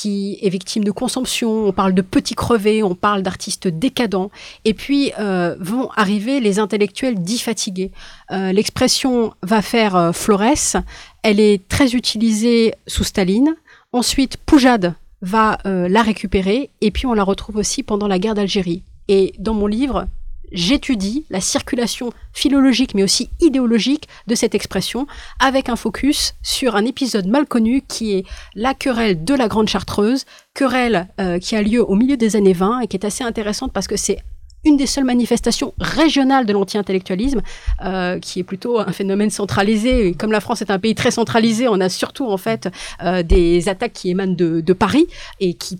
qui est victime de consomption, on parle de petits crevés, on parle d'artistes décadents, et puis euh, vont arriver les intellectuels dits fatigués. Euh, l'expression va faire euh, Flores, elle est très utilisée sous Staline. Ensuite, Poujade va la récupérer, et puis on la retrouve aussi pendant la guerre d'Algérie. Et dans mon livre, j'étudie la circulation philologique mais aussi idéologique de cette expression avec un focus sur un épisode mal connu qui est la querelle de la Grande Chartreuse, querelle euh, qui a lieu au milieu des années 20 et qui est assez intéressante parce que c'est une des seules manifestations régionales de l'anti-intellectualisme, euh, qui est plutôt un phénomène centralisé. comme la France est un pays très centralisé, on a surtout en fait euh, des attaques qui émanent de, de Paris et qui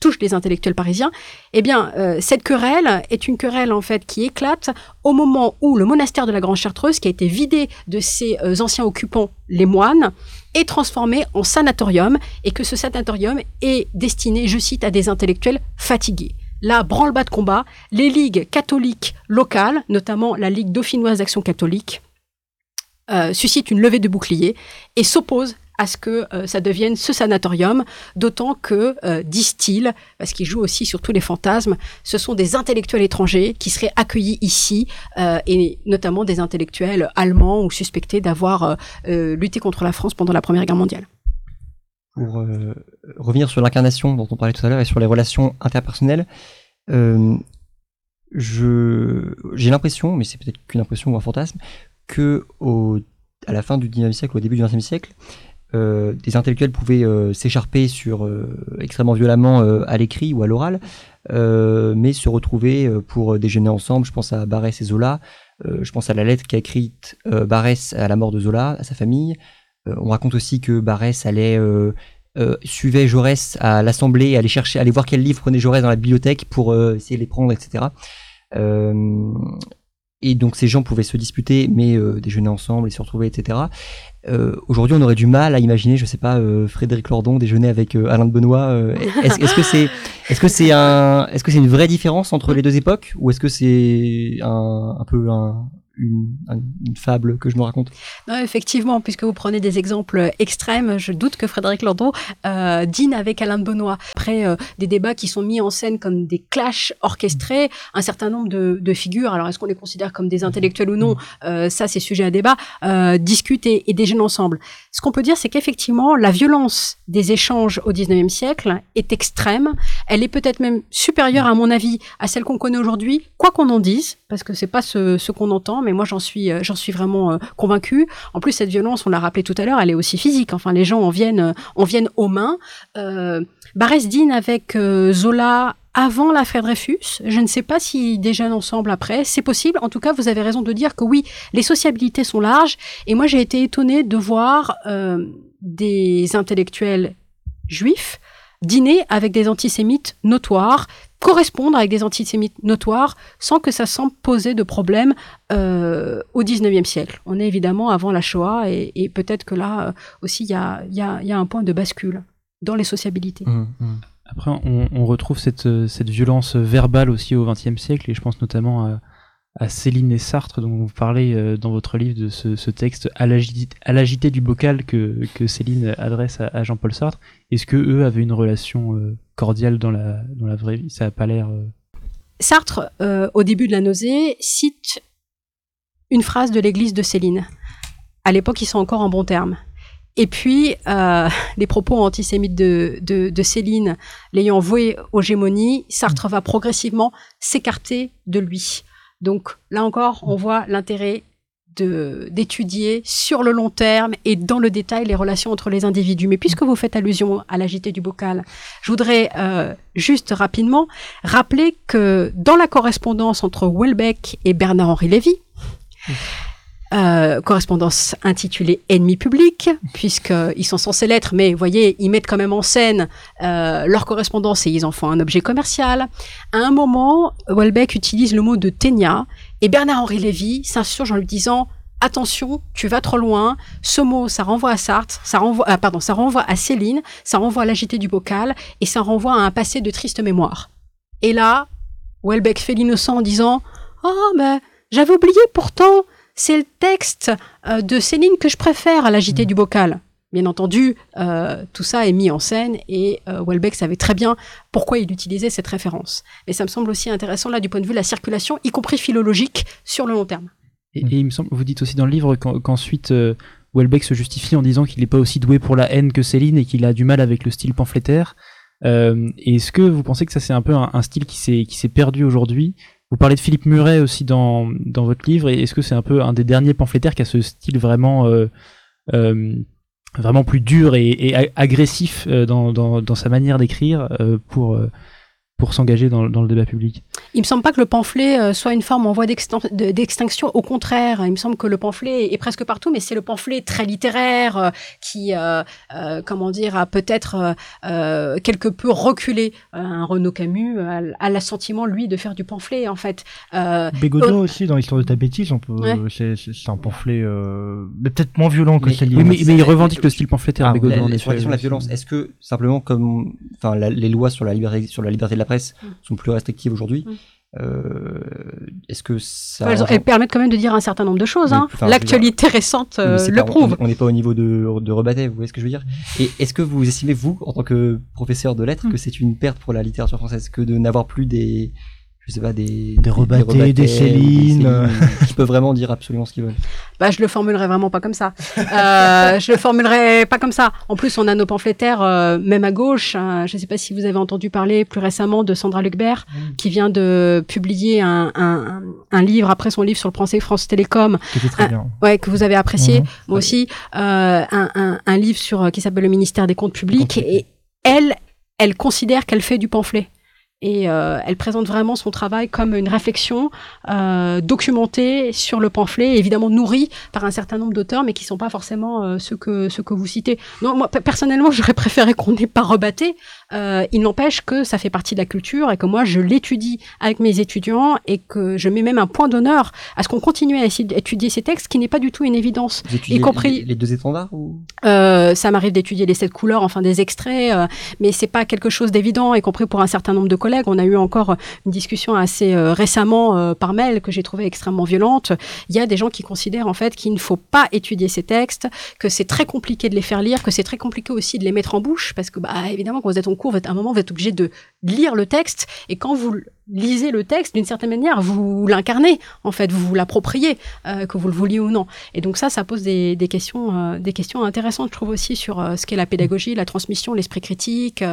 touche les intellectuels parisiens, eh bien, euh, cette querelle est une querelle en fait qui éclate au moment où le monastère de la Grande Chartreuse, qui a été vidé de ses euh, anciens occupants, les moines, est transformé en sanatorium et que ce sanatorium est destiné, je cite, à des intellectuels fatigués. Là, branle-bas de combat, les ligues catholiques locales, notamment la Ligue dauphinoise d'action catholique, euh, suscitent une levée de boucliers et s'opposent à ce que euh, ça devienne ce sanatorium, d'autant que, euh, disent-ils, parce qu'ils jouent aussi sur tous les fantasmes, ce sont des intellectuels étrangers qui seraient accueillis ici, euh, et notamment des intellectuels allemands ou suspectés d'avoir lutté contre la France pendant la Première Guerre mondiale. Pour revenir sur l'incarnation dont on parlait tout à l'heure et sur les relations interpersonnelles, j'ai l'impression, mais c'est peut-être qu'une impression ou un fantasme, que au, à la fin du 19e siècle, au début du 20e siècle, euh, des intellectuels pouvaient euh, s'écharper sur euh, extrêmement violemment à l'écrit ou à l'oral, mais se retrouver pour déjeuner ensemble. Je pense à Barès et Zola. je pense à la lettre qu'a écrite Barès à la mort de Zola, à sa famille. on raconte aussi que Barès allait suivait Jaurès à l'Assemblée, aller chercher, aller voir quel livre prenait Jaurès dans la bibliothèque pour essayer de les prendre, etc. et donc ces gens pouvaient se disputer, mais déjeuner ensemble et se retrouver, etc. Euh, aujourd'hui, on aurait du mal à imaginer, je sais pas, euh, Frédéric Lordon déjeuner avec euh, Alain de Benoît. est-ce que c'est, est-ce que c'est un, est-ce que c'est une vraie différence entre les deux époques, ou est-ce que c'est un, un peu une, fable que je me raconte Effectivement, puisque vous prenez des exemples extrêmes, je doute que Frédéric Landreau euh, dîne avec Alain Benoît. Après euh, des débats qui sont mis en scène comme des clashs orchestrés, un certain nombre de, figures, alors est-ce qu'on les considère comme des intellectuels ou non euh, Ça, c'est sujet à débat, euh, discutent et, et déjeunent ensemble. Ce qu'on peut dire, c'est qu'effectivement, la violence des échanges au 19e siècle est extrême. Elle est peut-être même supérieure, à mon avis, à celle qu'on connaît aujourd'hui, quoi qu'on en dise, parce que c'est pas ce, qu'on entend, moi j'en suis, euh, j'en suis vraiment euh, convaincu. En plus, cette violence, on l'a rappelé tout à l'heure, elle est aussi physique. Enfin, les gens en viennent, euh, en viennent aux mains. Euh, Barès dîne avec Zola avant l'affaire Dreyfus. Je ne sais pas s'ils déjeunent ensemble après. C'est possible. En tout cas, vous avez raison de dire que oui, les sociabilités sont larges. Et moi, j'ai été étonnée de voir des intellectuels juifs dîner avec des antisémites notoires, correspondre avec des antisémites notoires, sans que ça semble poser de problème euh, au XIXe siècle. On est évidemment avant la Shoah, et, et peut-être que là euh, aussi, il y a, y, a, y a, un point de bascule dans les sociabilités. Mmh, mmh. Après, on, on, retrouve cette, cette violence verbale aussi au XXe siècle, et je pense notamment à, à Céline et Sartre, dont vous parlez euh, dans votre livre de ce, ce texte à l'agité du bocal que, que Céline adresse à, à Jean-Paul Sartre. Est-ce que eux avaient une relation euh, cordiale dans la, dans la vraie vie? Ça n'a pas l'air. Euh... Sartre, euh, au début de la nausée, cite une phrase de l'église de Céline. À l'époque, ils sont encore en bons termes. Et puis, euh, les propos antisémites de, de, de Céline l'ayant voué aux gémonies, Sartre va progressivement s'écarter de lui. Donc là encore, on voit l'intérêt d'étudier sur le long terme et dans le détail les relations entre les individus. Mais puisque vous faites allusion à l'agité du bocal, je voudrais euh, juste rapidement rappeler que dans la correspondance entre Welbeck et Bernard-Henri Lévy, euh, correspondance intitulée Ennemi public, puisqu'ils sont censés l'être, mais vous voyez, ils mettent quand même en scène euh, leur correspondance et ils en font un objet commercial. À un moment, Welbeck utilise le mot de ténia, et Bernard-Henri Lévy s'insurge en lui disant Attention, tu vas trop loin. Ce mot, ça renvoie à Sartre, ça renvoie, euh, pardon, ça renvoie à Céline, ça renvoie à l'agité du bocal, et ça renvoie à un passé de triste mémoire. Et là, Welbeck fait l'innocent en disant Oh, mais j'avais oublié pourtant c'est le texte euh, de Céline que je préfère à l'agité du bocal. Bien entendu, euh, tout ça est mis en scène et euh, Welbeck savait très bien pourquoi il utilisait cette référence. Mais ça me semble aussi intéressant là du point de vue de la circulation, y compris philologique, sur le long terme. Et, et il me semble, vous dites aussi dans le livre qu'ensuite euh, Welbeck se justifie en disant qu'il n'est pas aussi doué pour la haine que Céline et qu'il a du mal avec le style pamphlétaire. Est-ce que vous pensez que ça c'est un peu un, un style qui s'est qui s'est perdu aujourd'hui? Vous parlez de Philippe Muret aussi dans, dans votre livre, et est-ce que c'est un peu un des derniers pamphlétaires qui a ce style vraiment, euh, euh, vraiment plus dur et, agressif euh, dans, dans, dans, sa manière d'écrire euh, pour, pour s'engager dans, dans, le débat public Il me semble pas que le pamphlet euh, soit une forme en voie d'extinction. Au contraire, il me semble que le pamphlet est presque partout, mais c'est le pamphlet très littéraire euh, qui, euh, euh, comment dire, a peut-être euh, quelque peu reculé. un Renaud Camus a, a l'assentiment, lui, de faire du pamphlet, en fait. Bégodeau aussi, dans l'histoire de ta bêtise, on peut, ouais. c'est un pamphlet, peut-être moins violent que celle mais, mais, mais, il revendique le style pamphlétaire, ah, Bégodeau. La, sur la question de la violence, est-ce que simplement comme, enfin, les lois sur la liberté, sur la liberté de la presse mmh. sont plus restrictives aujourd'hui. Mmh. Euh, Est-ce que ça elles, elles, permettent quand même de dire un certain nombre de choses. Hein. L'actualité récente euh, le pas, prouve. On n'est pas au niveau de, de Rebattet, vous voyez ce que je veux dire? Et est-ce que vous estimez vous, en tant que professeur de lettres, mmh. que c'est une perte pour la littérature française? Que de n'avoir plus des je sais pas, des, des Rebattet, des, des Céline, euh... qui peuvent vraiment dire absolument ce qu'ils veulent. Bah, je le formulerai vraiment pas comme ça. euh, je le formulerai pas comme ça. En plus, on a nos pamphlétaires, euh, même à gauche. Hein, je sais pas si vous avez entendu parler plus récemment de Sandra Lucbert, mmh. qui vient de publier un, un, un, livre après son livre sur le français France Télécom. Qui était très bien. Ouais, que vous avez apprécié, mmh. moi ouais. aussi. Euh, un, un, livre sur qui s'appelle le ministère des comptes publics. Comptes. Et elle, elle considère qu'elle fait du pamphlet et euh, elle présente vraiment son travail comme une réflexion euh, documentée sur le pamphlet, évidemment nourrie par un certain nombre d'auteurs, mais qui sont pas forcément euh, ceux que ceux que vous citez. Non, moi personnellement, j'aurais préféré qu'on n'ait pas rebatté. Euh, il n'empêche que ça fait partie de la culture et que moi je l'étudie avec mes étudiants et que je mets même un point d'honneur à ce qu'on continue à essayer d'étudier ces textes, qui n'est pas du tout une évidence. y compris les, deux étendards ou? Euh, Ça m'arrive d'étudier les sept couleurs, enfin des extraits, mais c'est pas quelque chose d'évident, y compris pour un certain nombre de collègues. On a eu encore une discussion assez récemment par mail que j'ai trouvé extrêmement violente. Il y a des gens qui considèrent en fait qu'il ne faut pas étudier ces textes, que c'est très compliqué de les faire lire, que c'est très compliqué aussi de les mettre en bouche, parce que bah, évidemment quand vous êtes en cours, à un moment vous êtes obligé de lire le texte, et quand vous lisez le texte, d'une certaine manière, vous l'incarnez, en fait, vous vous l'appropriez, euh, que vous le vouliez ou non. Et donc ça, ça pose des, des questions, euh, des questions intéressantes, je trouve aussi, sur euh, ce qu'est la pédagogie, la transmission, l'esprit critique,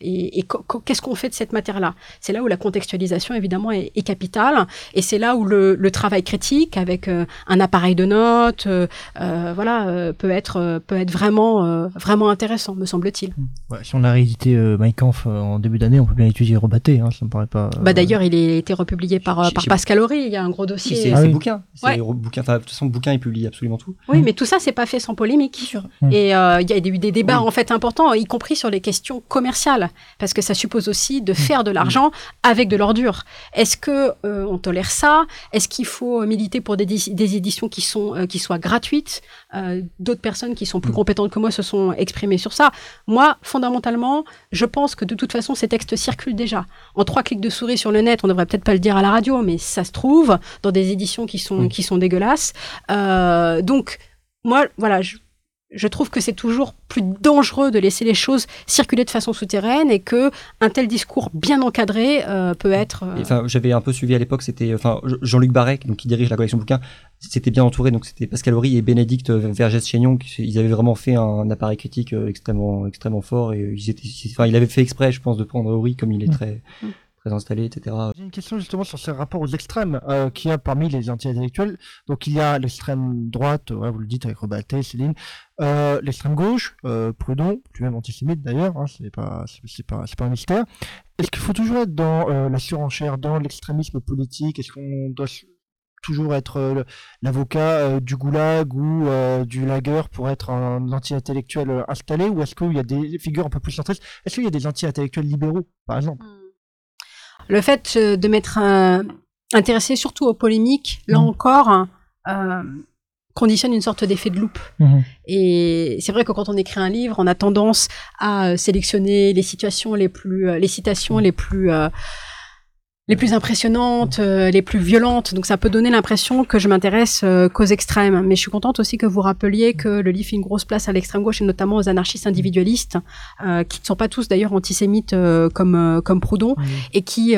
et, et qu'est-ce qu'on fait de cette matière-là. C'est là où la contextualisation, évidemment, est, est capitale, et c'est là où le, le, travail critique, avec un appareil de notes, voilà, peut être peut être vraiment vraiment intéressant, me semble-t-il. Ouais, si on a réédité Mein Kampf en début d'année, on peut bien étudier Rebatté, hein, ça me paraît pas. Bah, D'ailleurs, il a été republié par, euh, par Pascal Horry. Il y a un gros dossier. C'est ah bouquin. Ouais. bouquin. Enfin, de toute façon, bouquin, il publie absolument tout. Oui, mm. mais tout ça, c'est pas fait sans polémique. Mm. Et euh, il y a eu des débats en fait importants, y compris sur les questions commerciales, parce que ça suppose aussi de mm. faire de l'argent avec de l'ordure. Est-ce que euh, on tolère ça? Est-ce qu'il faut militer pour des, des éditions qui sont qui soient gratuites? D'autres personnes qui sont plus compétentes que moi se sont exprimées sur ça. Moi, fondamentalement, je pense que de toute façon, ces textes circulent déjà. En trois clics de souris sur le net, on devrait peut-être pas le dire à la radio, mais ça se trouve dans des éditions qui sont, qui sont dégueulasses. Euh, donc, moi, voilà, je, je trouve que c'est toujours plus dangereux de laisser les choses circuler de façon souterraine et que un tel discours bien encadré euh, peut être. Euh, enfin, j'avais un peu suivi à l'époque, c'était enfin Jean-Luc Barrec, donc qui dirige la collection bouquins, c'était bien entouré, donc c'était Pascal Horry et Bénédicte Vergès-Chaignon, ils avaient vraiment fait un, appareil critique extrêmement extrêmement fort et ils étaient, enfin, il avait fait exprès, je pense, de prendre Horry comme il est mm. très mm très installé, etc. J'ai une question justement sur ces rapports aux extrêmes euh, qu'il y a parmi les anti-intellectuels. Donc il y a l'extrême droite, vous le dites avec Robaté, Céline, euh, l'extrême gauche, euh, Proudhon, lui-même antisémite d'ailleurs, hein, c'est pas, c'est pas, c'est pas un mystère. Est-ce qu'il faut toujours être dans euh, la surenchère, dans l'extrémisme politique? Est-ce qu'on doit toujours être euh, l'avocat du goulag ou du lagueur pour être un anti-intellectuel installé? Ou est-ce qu'il y a des figures un peu plus centristes? Est-ce qu'il y a des anti-intellectuels libéraux, par exemple? Hmm. Le fait euh, de m'être euh, intéressé surtout aux polémiques, là mmh. encore, euh, conditionne une sorte d'effet de loupe. Mmh. Et c'est vrai que quand on écrit un livre, on a tendance à sélectionner les situations les plus, les citations les plus les plus impressionnantes, euh, les plus violentes. Donc ça peut donner l'impression que je m'intéresse euh, qu'aux extrêmes. Mais je suis contente aussi que vous rappeliez que le livre fait une grosse place à l'extrême gauche et notamment aux anarchistes individualistes, euh, qui ne sont pas tous d'ailleurs antisémites comme comme Proudhon, et qui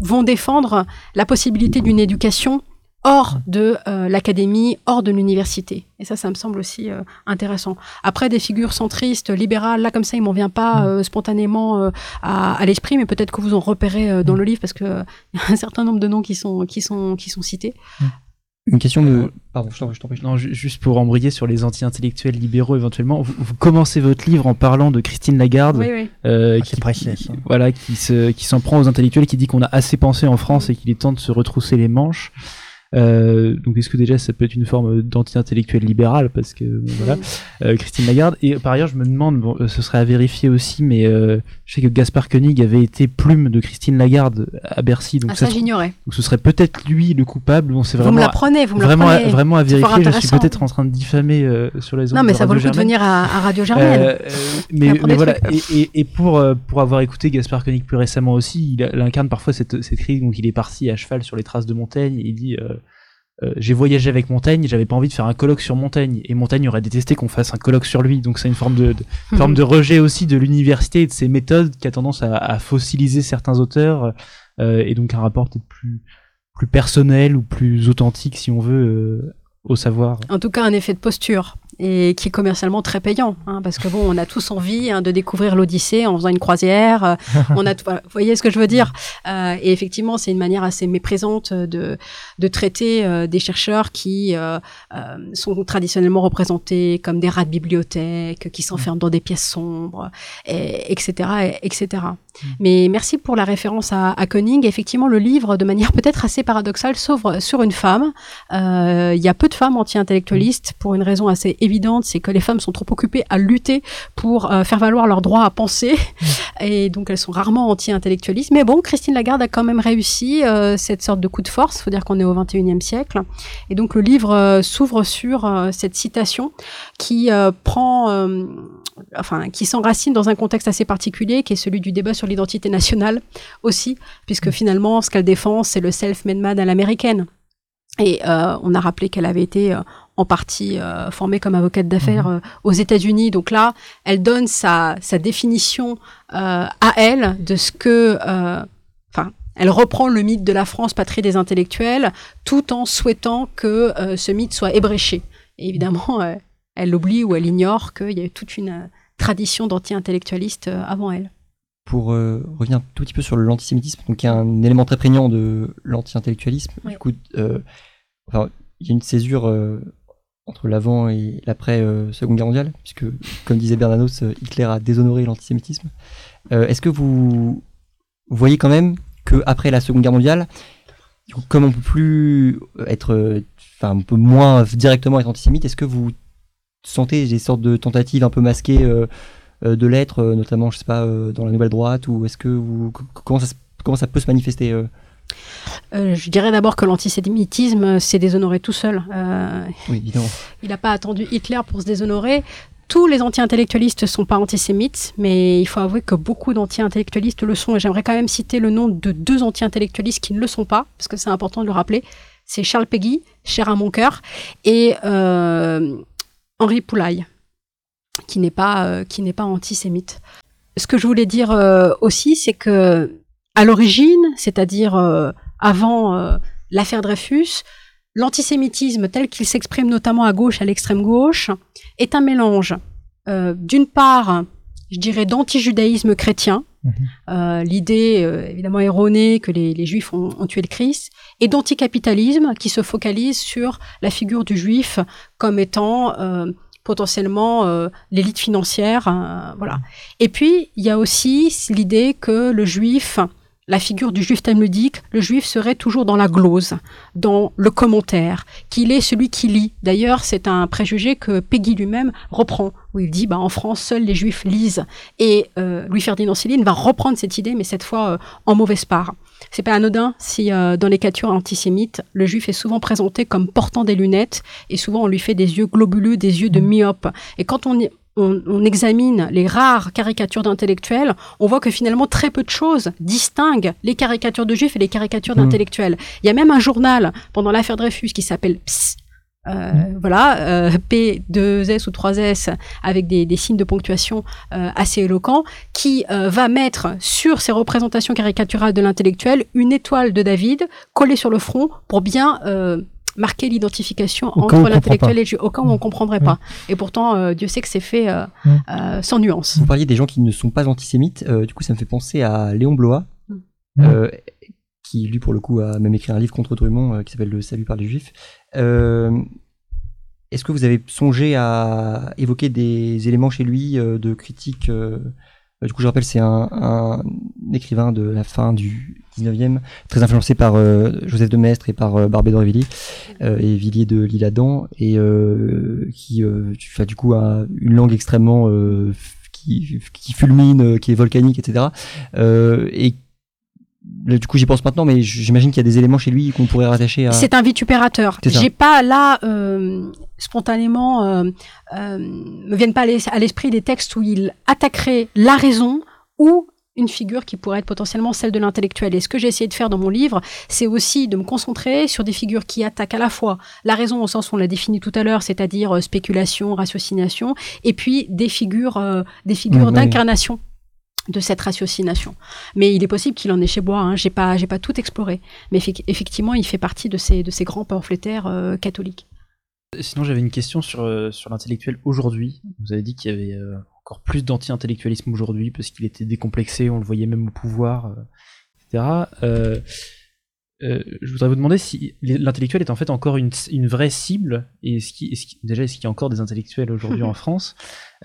vont défendre la possibilité d'une éducation hors de euh, l'académie, hors de l'université. Et ça, ça me semble aussi euh, intéressant. Après, des figures centristes, libérales, là comme ça, il m'en vient pas mm. euh, spontanément à, à l'esprit, mais peut-être que vous en repérez dans mm. le livre parce que il y a un certain nombre de noms qui sont qui sont qui sont cités. Mm. Une question de. Pardon, je t'en prie. Non, juste pour embrayer sur les anti-intellectuels libéraux éventuellement, vous, commencez votre livre en parlant de Christine Lagarde, oui, oui. Euh, qui, voilà, qui se, qui s'en prend aux intellectuels, qui dit qu'on a assez pensé en France et qu'il est temps de se retrousser les manches. Euh, donc est-ce que déjà ça peut être une forme d'anti-intellectuel libéral parce que voilà. Euh, Christine Lagarde. Et par ailleurs je me demande bon euh, ce serait à vérifier aussi mais euh, je sais que Gaspard Koenig avait été plume de Christine Lagarde à Bercy donc ah, ça, j'ignorais. donc ce serait peut-être lui le coupable bon c'est vraiment vous me l'apprenez vous me vraiment à, vraiment à vérifier. Je suis peut-être en train de diffamer euh, sur les ondes non mais ça vaut le coup de venir à, à Radio Germaine. Mais, mais voilà. et, et, et, pour pour avoir écouté Gaspard Koenig plus récemment aussi il, il incarne parfois cette cette crise donc il est parti à cheval sur les traces de Montaigne et il dit euh, j'ai voyagé avec Montaigne, j'avais pas envie de faire un colloque sur Montaigne, et Montaigne aurait détesté qu'on fasse un colloque sur lui, donc c'est une forme de, de forme de rejet aussi de l'université et de ses méthodes qui a tendance à, à fossiliser certains auteurs, euh, et donc un rapport peut-être plus plus personnel ou plus authentique si on veut euh, au savoir. En tout cas, un effet de posture et qui est commercialement très payant, hein, parce que bon, on a tous envie hein, de découvrir l'Odyssée en faisant une croisière. Euh, on a, vous voyez ce que je veux dire euh, Et effectivement, c'est une manière assez méprisante de de traiter euh, des chercheurs qui euh, euh, sont traditionnellement représentés comme des rats de bibliothèque, qui s'enferment dans des pièces sombres, et, etc., et, etc. Mm. Mais merci pour la référence à, à Koenig. Effectivement, le livre, de manière peut-être assez paradoxale, s'ouvre sur une femme. Il y a peu de femmes anti-intellectualistes pour une raison assez évidente c'est que les femmes sont trop occupées à lutter pour euh, faire valoir leur droit à penser, et donc elles sont rarement anti-intellectualistes. Mais bon, Christine Lagarde a quand même réussi euh, cette sorte de coup de force. Il faut dire qu'on est au 21e siècle, et donc le livre euh, s'ouvre sur cette citation qui prend enfin, qui s'enracine dans un contexte assez particulier, qui est celui du débat sur l'identité nationale aussi, puisque mm. finalement, ce qu'elle défend, c'est le self-made man à l'américaine. Et euh, on a rappelé qu'elle avait été euh, en partie euh, formée comme avocate d'affaires mm-hmm. aux États-Unis. Donc là, elle donne sa, sa définition à elle de ce que, enfin, elle reprend le mythe de la France, patrie des intellectuels, tout en souhaitant que ce mythe soit ébréché. Et évidemment, elle oublie ou elle ignore qu'il y a eu toute une euh, tradition d'anti-intellectualistes euh, avant elle. Pour euh, revenir tout petit peu sur l'antisémitisme, donc il y a un élément très prégnant de l'anti-intellectualisme. Du coup, il y a une césure entre l'avant et l'après Seconde Guerre mondiale, puisque, comme disait Bernanos, Hitler a déshonoré l'antisémitisme. Est-ce que vous voyez quand même qu'après la Seconde Guerre mondiale, comme on peut plus être, enfin, on peut moins directement être antisémite, est-ce que vous sentez des sortes de tentatives un peu masquées euh, euh, de l'être, euh, notamment, je sais pas, dans la nouvelle droite, ou est-ce que vous comment ça, comment ça peut se manifester je dirais d'abord que l'antisémitisme s'est déshonoré tout seul. oui, évidemment. Il n'a pas attendu Hitler pour se déshonorer. Tous les anti-intellectualistes ne sont pas antisémites, mais il faut avouer que beaucoup d'anti-intellectualistes le sont. Et j'aimerais quand même citer le nom de deux anti-intellectualistes qui ne le sont pas, parce que c'est important de le rappeler. C'est Charles Peggy, cher à mon cœur, et Henri Poulaille, qui n'est pas, euh, qui n'est pas antisémite. Ce que je voulais dire euh, aussi, c'est que à l'origine, c'est-à-dire euh, avant l'affaire Dreyfus, l'antisémitisme tel qu'il s'exprime notamment à gauche, à l'extrême gauche, est un mélange d'une part, je dirais, d'antijudaïsme chrétien, mhm. l'idée évidemment erronée que les, Juifs ont, ont, tué le Christ, et d'anticapitalisme qui se focalise sur la figure du juif comme étant euh, potentiellement euh, l'élite financière. Euh, voilà. Et puis, il y a aussi l'idée que le juif la figure du juif talmudique, le juif serait toujours dans la glose, dans le commentaire, qu'il est celui qui lit. D'ailleurs, c'est un préjugé que Peggy lui-même reprend, où il dit, bah, en France, seuls les juifs lisent. Et Louis-Ferdinand Céline va reprendre cette idée, mais cette fois en mauvaise part. C'est pas anodin si euh, dans les catures antisémites, le juif est souvent présenté comme portant des lunettes et souvent on lui fait des yeux globuleux, des yeux de myope. Et quand on, on, examine les rares caricatures d'intellectuels, on voit que finalement très peu de choses distinguent les caricatures de juifs et les caricatures mmh. d'intellectuels. Il y a même un journal pendant l'affaire Dreyfus qui s'appelle Ps, euh, voilà, euh, P, 2S ou 3S avec des, signes de ponctuation euh, assez éloquents, qui va mettre sur ces représentations caricaturales de l'intellectuel une étoile de David collée sur le front pour bien marquer l'identification entre l'intellectuel et le au cas où on ne comprendrait pas. Et pourtant, Dieu sait que c'est fait sans nuance. Vous parliez des gens qui ne sont pas antisémites, du coup ça me fait penser à Léon Blois. Mm. qui lui pour le coup a même écrit un livre contre Drummond qui s'appelle Le salut par les juifs euh, est-ce que vous avez songé à évoquer des éléments chez lui euh, de critique euh, Du coup, je rappelle, c'est un, écrivain de la fin du 19e, très influencé par Joseph de Maistre et par Barbé d'Aurevilly et Villiers de l'Isle-Adam, et qui du coup une langue extrêmement qui, qui, fulmine, qui est volcanique, etc. et du coup, j'y pense maintenant, mais j'imagine qu'il y a des éléments chez lui qu'on pourrait rattacher à. C'est un vitupérateur. J'ai pas là euh, spontanément euh, euh, me viennent pas à l'esprit des textes où il attaquerait la raison ou une figure qui pourrait être potentiellement celle de l'intellectuel. Et ce que j'ai essayé de faire dans mon livre, c'est aussi de me concentrer sur des figures qui attaquent à la fois la raison au sens où on l'a défini tout à l'heure, c'est-à-dire euh, spéculation, ratiocination, et puis des figures, euh, des figures d'incarnation de cette ratiocination. Mais il est possible qu'il en ait chez Bois, hein. j'ai pas, j'ai pas tout exploré. Mais effectivement, il fait partie de ces, de ces grands pamphletaires euh, catholiques. Sinon, j'avais une question sur, euh, sur l'intellectuel aujourd'hui. Vous avez dit qu'il y avait euh, encore plus d'anti-intellectualisme aujourd'hui parce qu'il était décomplexé, on le voyait même au pouvoir, etc. je voudrais vous demander si l'intellectuel est en fait encore une, une vraie cible, et est-ce qui, déjà, est-ce qu'il y a encore des intellectuels aujourd'hui en France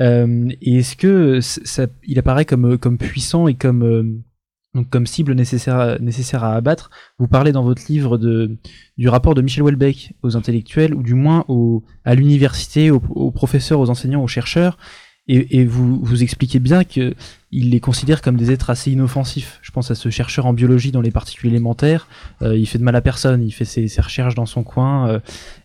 euh, et est-ce que ça, il apparaît comme, comme puissant et comme, euh, donc comme cible nécessaire, nécessaire à abattre? Vous parlez dans votre livre de, du rapport de Michel Houellebecq aux intellectuels, ou du moins aux, à l'université, aux, professeurs, aux enseignants, aux chercheurs, et, et vous, vous expliquez bien qu'il les considère comme des êtres assez inoffensifs. Je pense à ce chercheur en biologie dans les particules élémentaires. Euh, il fait de mal à personne, il fait ses, ses recherches dans son coin, euh,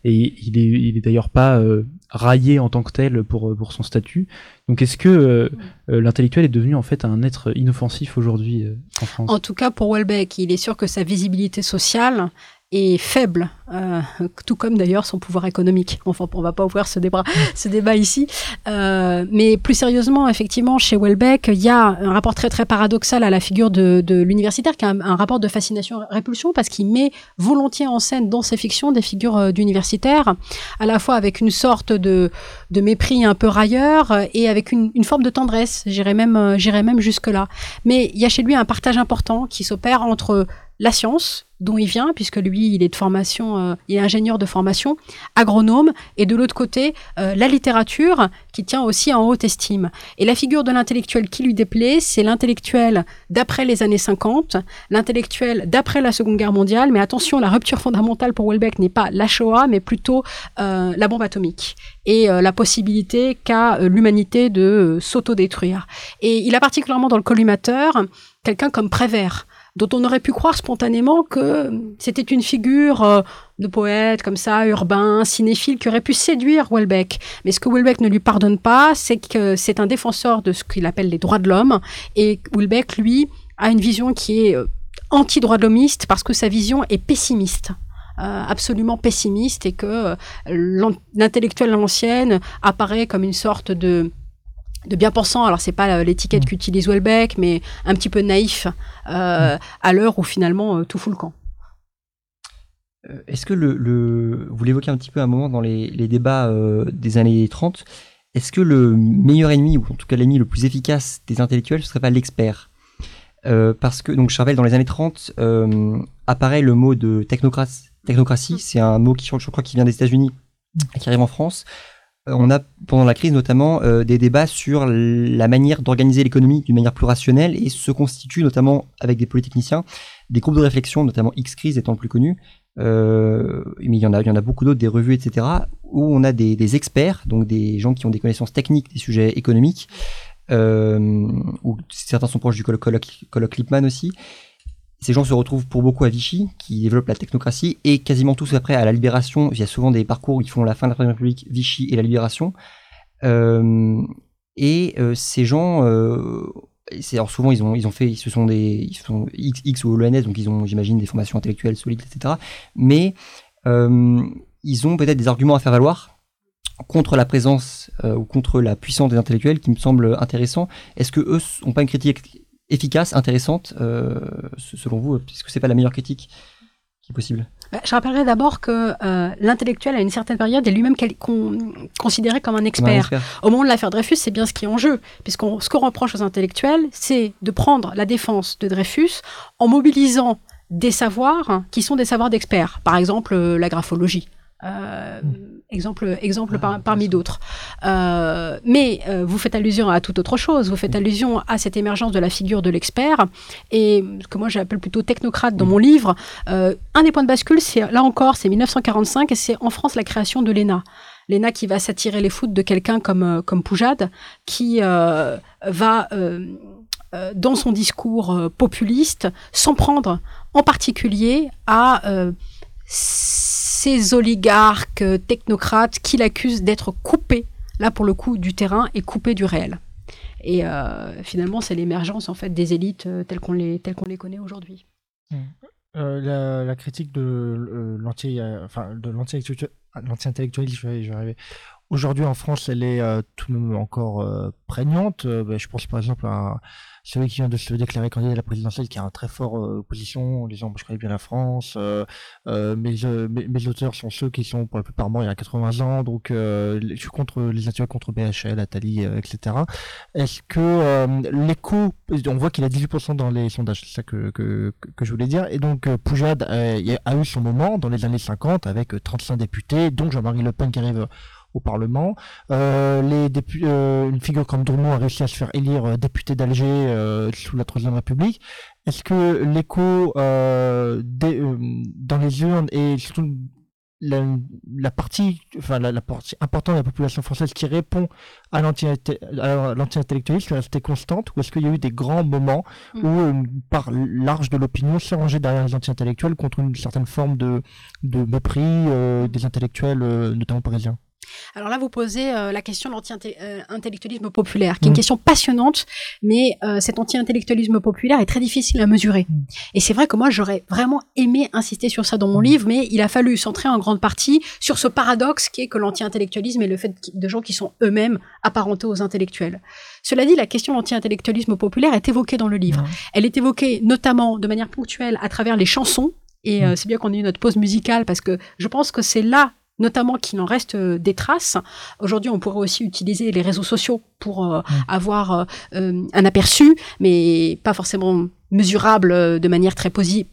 et il est, il est d'ailleurs pas raillé en tant que tel pour, pour son statut. Donc est-ce que l'intellectuel est devenu en fait un être inoffensif aujourd'hui en France? En tout cas pour Welbeck, il est sûr que sa visibilité sociale est faible, euh, tout comme d'ailleurs son pouvoir économique. Enfin, on va pas ouvrir ce débat, ce débat ici. Euh, mais plus sérieusement, effectivement, chez Welbeck, il y a un rapport très très paradoxal à la figure de, de l'universitaire, qui est un, rapport de fascination-répulsion, parce qu'il met volontiers en scène dans ses fictions des figures euh, d'universitaires, à la fois avec une sorte de, de mépris un peu railleur et avec une, une forme de tendresse. J'irais même, euh, même jusque là. Mais il y a chez lui un partage important qui s'opère entre la science, dont il vient, puisque lui, il est de formation, euh, il est ingénieur de formation, agronome, et de l'autre côté, euh, la littérature, qui tient aussi en haute estime. Et la figure de l'intellectuel qui lui déplaît, c'est l'intellectuel d'après les années 50, l'intellectuel d'après la Seconde Guerre mondiale, mais attention, la rupture fondamentale pour Welbeck n'est pas la Shoah, mais plutôt euh, la bombe atomique et la possibilité qu'a l'humanité de s'autodétruire. Et il a particulièrement dans le collimateur quelqu'un comme Prévert, dont on aurait pu croire spontanément que c'était une figure euh, de poète comme ça, urbain, cinéphile, qui aurait pu séduire Welbeck. Mais ce que Welbeck ne lui pardonne pas, c'est que c'est un défenseur de ce qu'il appelle les droits de l'homme, et Welbeck, lui, a une vision qui est euh, anti-droit de l'homiste parce que sa vision est pessimiste. Euh, absolument pessimiste et que l'intellectuel ancienne apparaît comme une sorte de de bien pensant, alors c'est pas l'étiquette mm. qu'utilise Welbeck, mais un petit peu naïf euh, mm. à l'heure où finalement euh, tout fout le camp. Euh, est-ce que le, vous l'évoquez un petit peu à un moment dans les, débats des années 30, est-ce que le meilleur ennemi, ou en tout cas l'ennemi le plus efficace des intellectuels, ce serait pas l'expert? Parce que, donc je rappelle, dans les années 30, apparaît le mot de technocratie, technocratie mm. c'est un mot qui, je crois, qui vient des États-Unis et qui arrive en France. Euh, on a pendant la crise notamment euh, des débats sur la manière d'organiser l'économie d'une manière plus rationnelle et se constituent notamment avec des polytechniciens des groupes de réflexion, notamment X-Crise étant le plus connu, euh, mais il y en a, il y en a beaucoup d'autres, des revues, etc., où on a des, experts, donc des gens qui ont des connaissances techniques des sujets économiques, ou certains sont proches du colloque, colloque Lippmann aussi, ces gens se retrouvent pour beaucoup à Vichy, qui développe la technocratie, et quasiment tous après à la Libération. Il y a souvent des parcours où ils font la fin de la Première République, Vichy et la Libération. Euh, et euh, ces gens, euh, alors souvent ils ont, ils ont fait, ils se sont des, ils sont X, ou l'ENS, donc ils ont, j'imagine, des formations intellectuelles solides, etc. Mais ils ont peut-être des arguments à faire valoir contre la présence ou contre la puissance des intellectuels qui me semble intéressant. Est-ce que eux n'ont pas une critique efficace, intéressante, euh, selon vous Est-ce que c'est pas la meilleure critique qui est possible? Bah, je rappellerai d'abord que euh, l'intellectuel, à une certaine période, est lui-même considéré comme un expert. Au moment de l'affaire Dreyfus, c'est bien ce qui est en jeu. Puisqu'on ce qu'on reproche aux intellectuels, c'est de prendre la défense de Dreyfus en mobilisant des savoirs qui sont des savoirs d'experts. Par exemple, euh, la graphologie. Euh, exemple, exemple ah, parmi d'autres. Euh, mais euh, vous faites allusion à toute autre chose. Vous faites allusion à cette émergence de la figure de l'expert et ce que moi j'appelle plutôt technocrate dans mon livre. un des points de bascule, c'est là encore, c'est 1945 et c'est en France la création de l'ENA. L'ENA qui va s'attirer les foudres de quelqu'un comme, comme Poujade, qui va dans son discours populiste s'en prendre en particulier à ces oligarques euh, technocrates qui l'accusent d'être coupés, là pour le coup, du terrain et coupés du réel. Et euh, finalement, c'est l'émergence en fait des élites euh, telles qu'on les, telles qu'on les connaît aujourd'hui. Mmh. la, critique de l'anti, enfin de l'anti-intellectualisme, je vais. Aujourd'hui en France, elle est tout de même encore prégnante. Ben, je pense par exemple à celui qui vient de se déclarer candidat à la présidentielle, qui a une très forte euh, opposition, en disant je connais bien la France, euh, euh, mes, mes, auteurs sont ceux qui sont pour la plupart morts il y a 80 ans, donc je suis contre les intellectuels contre BHL, Attali, etc. Est-ce que l'écho, on voit qu'il a 18% dans les sondages, c'est ça que, que, je voulais dire, et donc Poujade a eu son moment dans les années 50 avec 35 députés, dont Jean-Marie Le Pen qui arrive au Parlement. Euh, les euh, une figure comme Drummond a réussi à se faire élire euh, député d'Alger sous la Troisième République. Est-ce que l'écho dans les urnes et surtout la, partie, enfin la, partie importante de la population française qui répond à l'anti-intellectualisme est restée constante ou est-ce qu'il y a eu des grands moments mm. où une part large de l'opinion s'est rangée derrière les anti-intellectuels contre une certaine forme de, de mépris des intellectuels, notamment parisiens? Alors là, vous posez euh, la question de l'anti-intellectualisme populaire, qui est une mm. question passionnante, mais euh, cet anti-intellectualisme populaire est très difficile à mesurer. Mm. Et c'est vrai que moi, j'aurais vraiment aimé insister sur ça dans mon mm. livre, mais il a fallu centrer en grande partie sur ce paradoxe qui est que l'anti-intellectualisme est le fait de gens qui sont eux-mêmes apparentés aux intellectuels. Cela dit, la question de l'anti-intellectualisme populaire est évoquée dans le livre. Elle est évoquée notamment de manière ponctuelle à travers les chansons, et euh, c'est bien qu'on ait eu notre pause musicale parce que je pense que c'est là notamment qu'il en reste euh, des traces. Aujourd'hui, on pourrait aussi utiliser les réseaux sociaux pour euh, avoir euh, un aperçu, mais pas forcément mesurable de manière très positive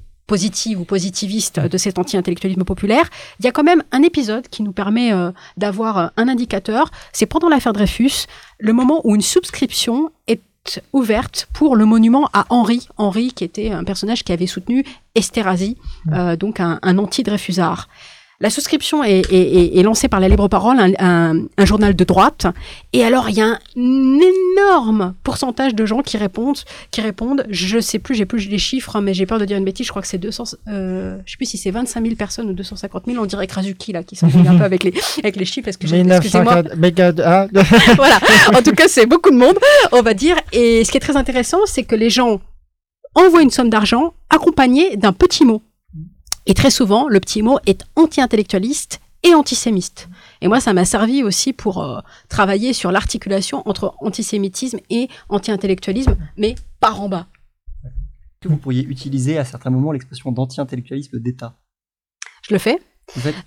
ou positiviste de cet anti-intellectualisme populaire, il y a quand même un épisode qui nous permet d'avoir un indicateur. C'est pendant l'affaire Dreyfus, le moment où une subscription est ouverte pour le monument à Henri. Henri, qui était un personnage qui avait soutenu Esterhazy, donc un, un anti-Dreyfusard. La souscription est, lancée par la Libre Parole, un, journal de droite. Et alors, il y a un énorme pourcentage de gens qui répondent, qui répondent. Je sais plus, j'ai plus les chiffres, hein, mais j'ai peur de dire une bêtise. Je crois que c'est 200, euh, je sais plus si c'est 25 000 personnes ou 250 000. On dirait Krasuki, là, qui s'ennuie un peu avec les, avec les chiffres. Est-ce que j'ai, excusez-moi. voilà. En tout cas, c'est beaucoup de monde, on va dire. Et ce qui est très intéressant, c'est que les gens envoient une somme d'argent accompagnée d'un petit mot. Et très souvent, le petit mot est anti-intellectualiste et antisémiste. Et moi, ça m'a servi aussi pour euh, travailler sur l'articulation entre antisémitisme et anti-intellectualisme, mais par en bas. Que vous pourriez utiliser à certains moments l'expression d'anti-intellectualisme d'État? Je le fais.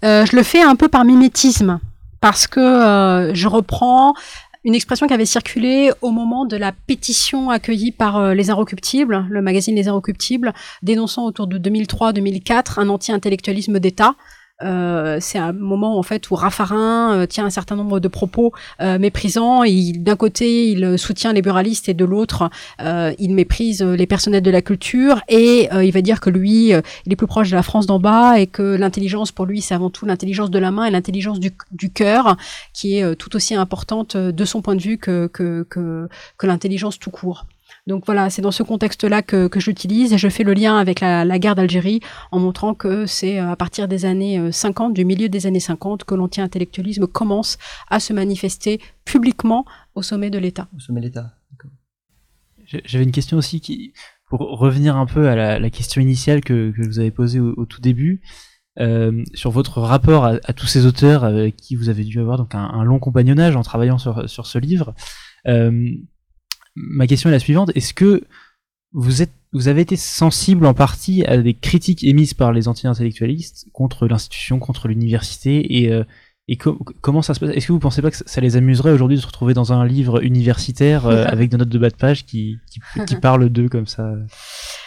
Euh, je le fais un peu par mimétisme, parce que euh, je reprends une expression qui avait circulé au moment de la pétition accueillie par euh, Les Inrecuptibles, le magazine Les Inrecuptibles, dénonçant autour de 2003-2004 un anti-intellectualisme d'État euh, c'est un moment en fait où Raffarin euh, tient un certain nombre de propos euh, méprisants. D'un côté, il soutient les buralistes et de l'autre, euh, il méprise les personnels de la culture et il va dire que lui, il est plus proche de la France d'en bas et que l'intelligence pour lui, c'est avant tout l'intelligence de la main et l'intelligence du, du cœur qui est tout aussi importante de son point de vue que, que, que, que l'intelligence tout court. Donc voilà, c'est dans ce contexte-là que, que j'utilise et je fais le lien avec la, guerre d'Algérie en montrant que c'est euh, à partir des années 50, euh, du milieu des années 50, que l'anti-intellectualisme commence à se manifester publiquement au sommet de l'État. Au sommet de l'État, J'avais une question aussi qui, pour revenir un peu à la, question initiale que, que, vous avez posée au, tout début, euh, sur votre rapport à, tous ces auteurs avec qui vous avez dû avoir donc un, long compagnonnage en travaillant sur, sur ce livre. Euh, ma question est la suivante. Est-ce que vous êtes, vous avez été sensible en partie à des critiques émises par les anti-intellectualistes contre l'institution, contre l'université et, euh, et comment ça se passe? Est-ce que vous pensez pas que ça les amuserait aujourd'hui de se retrouver dans un livre universitaire euh, avec des notes de bas de page qui, qui, qui parlent d'eux comme ça?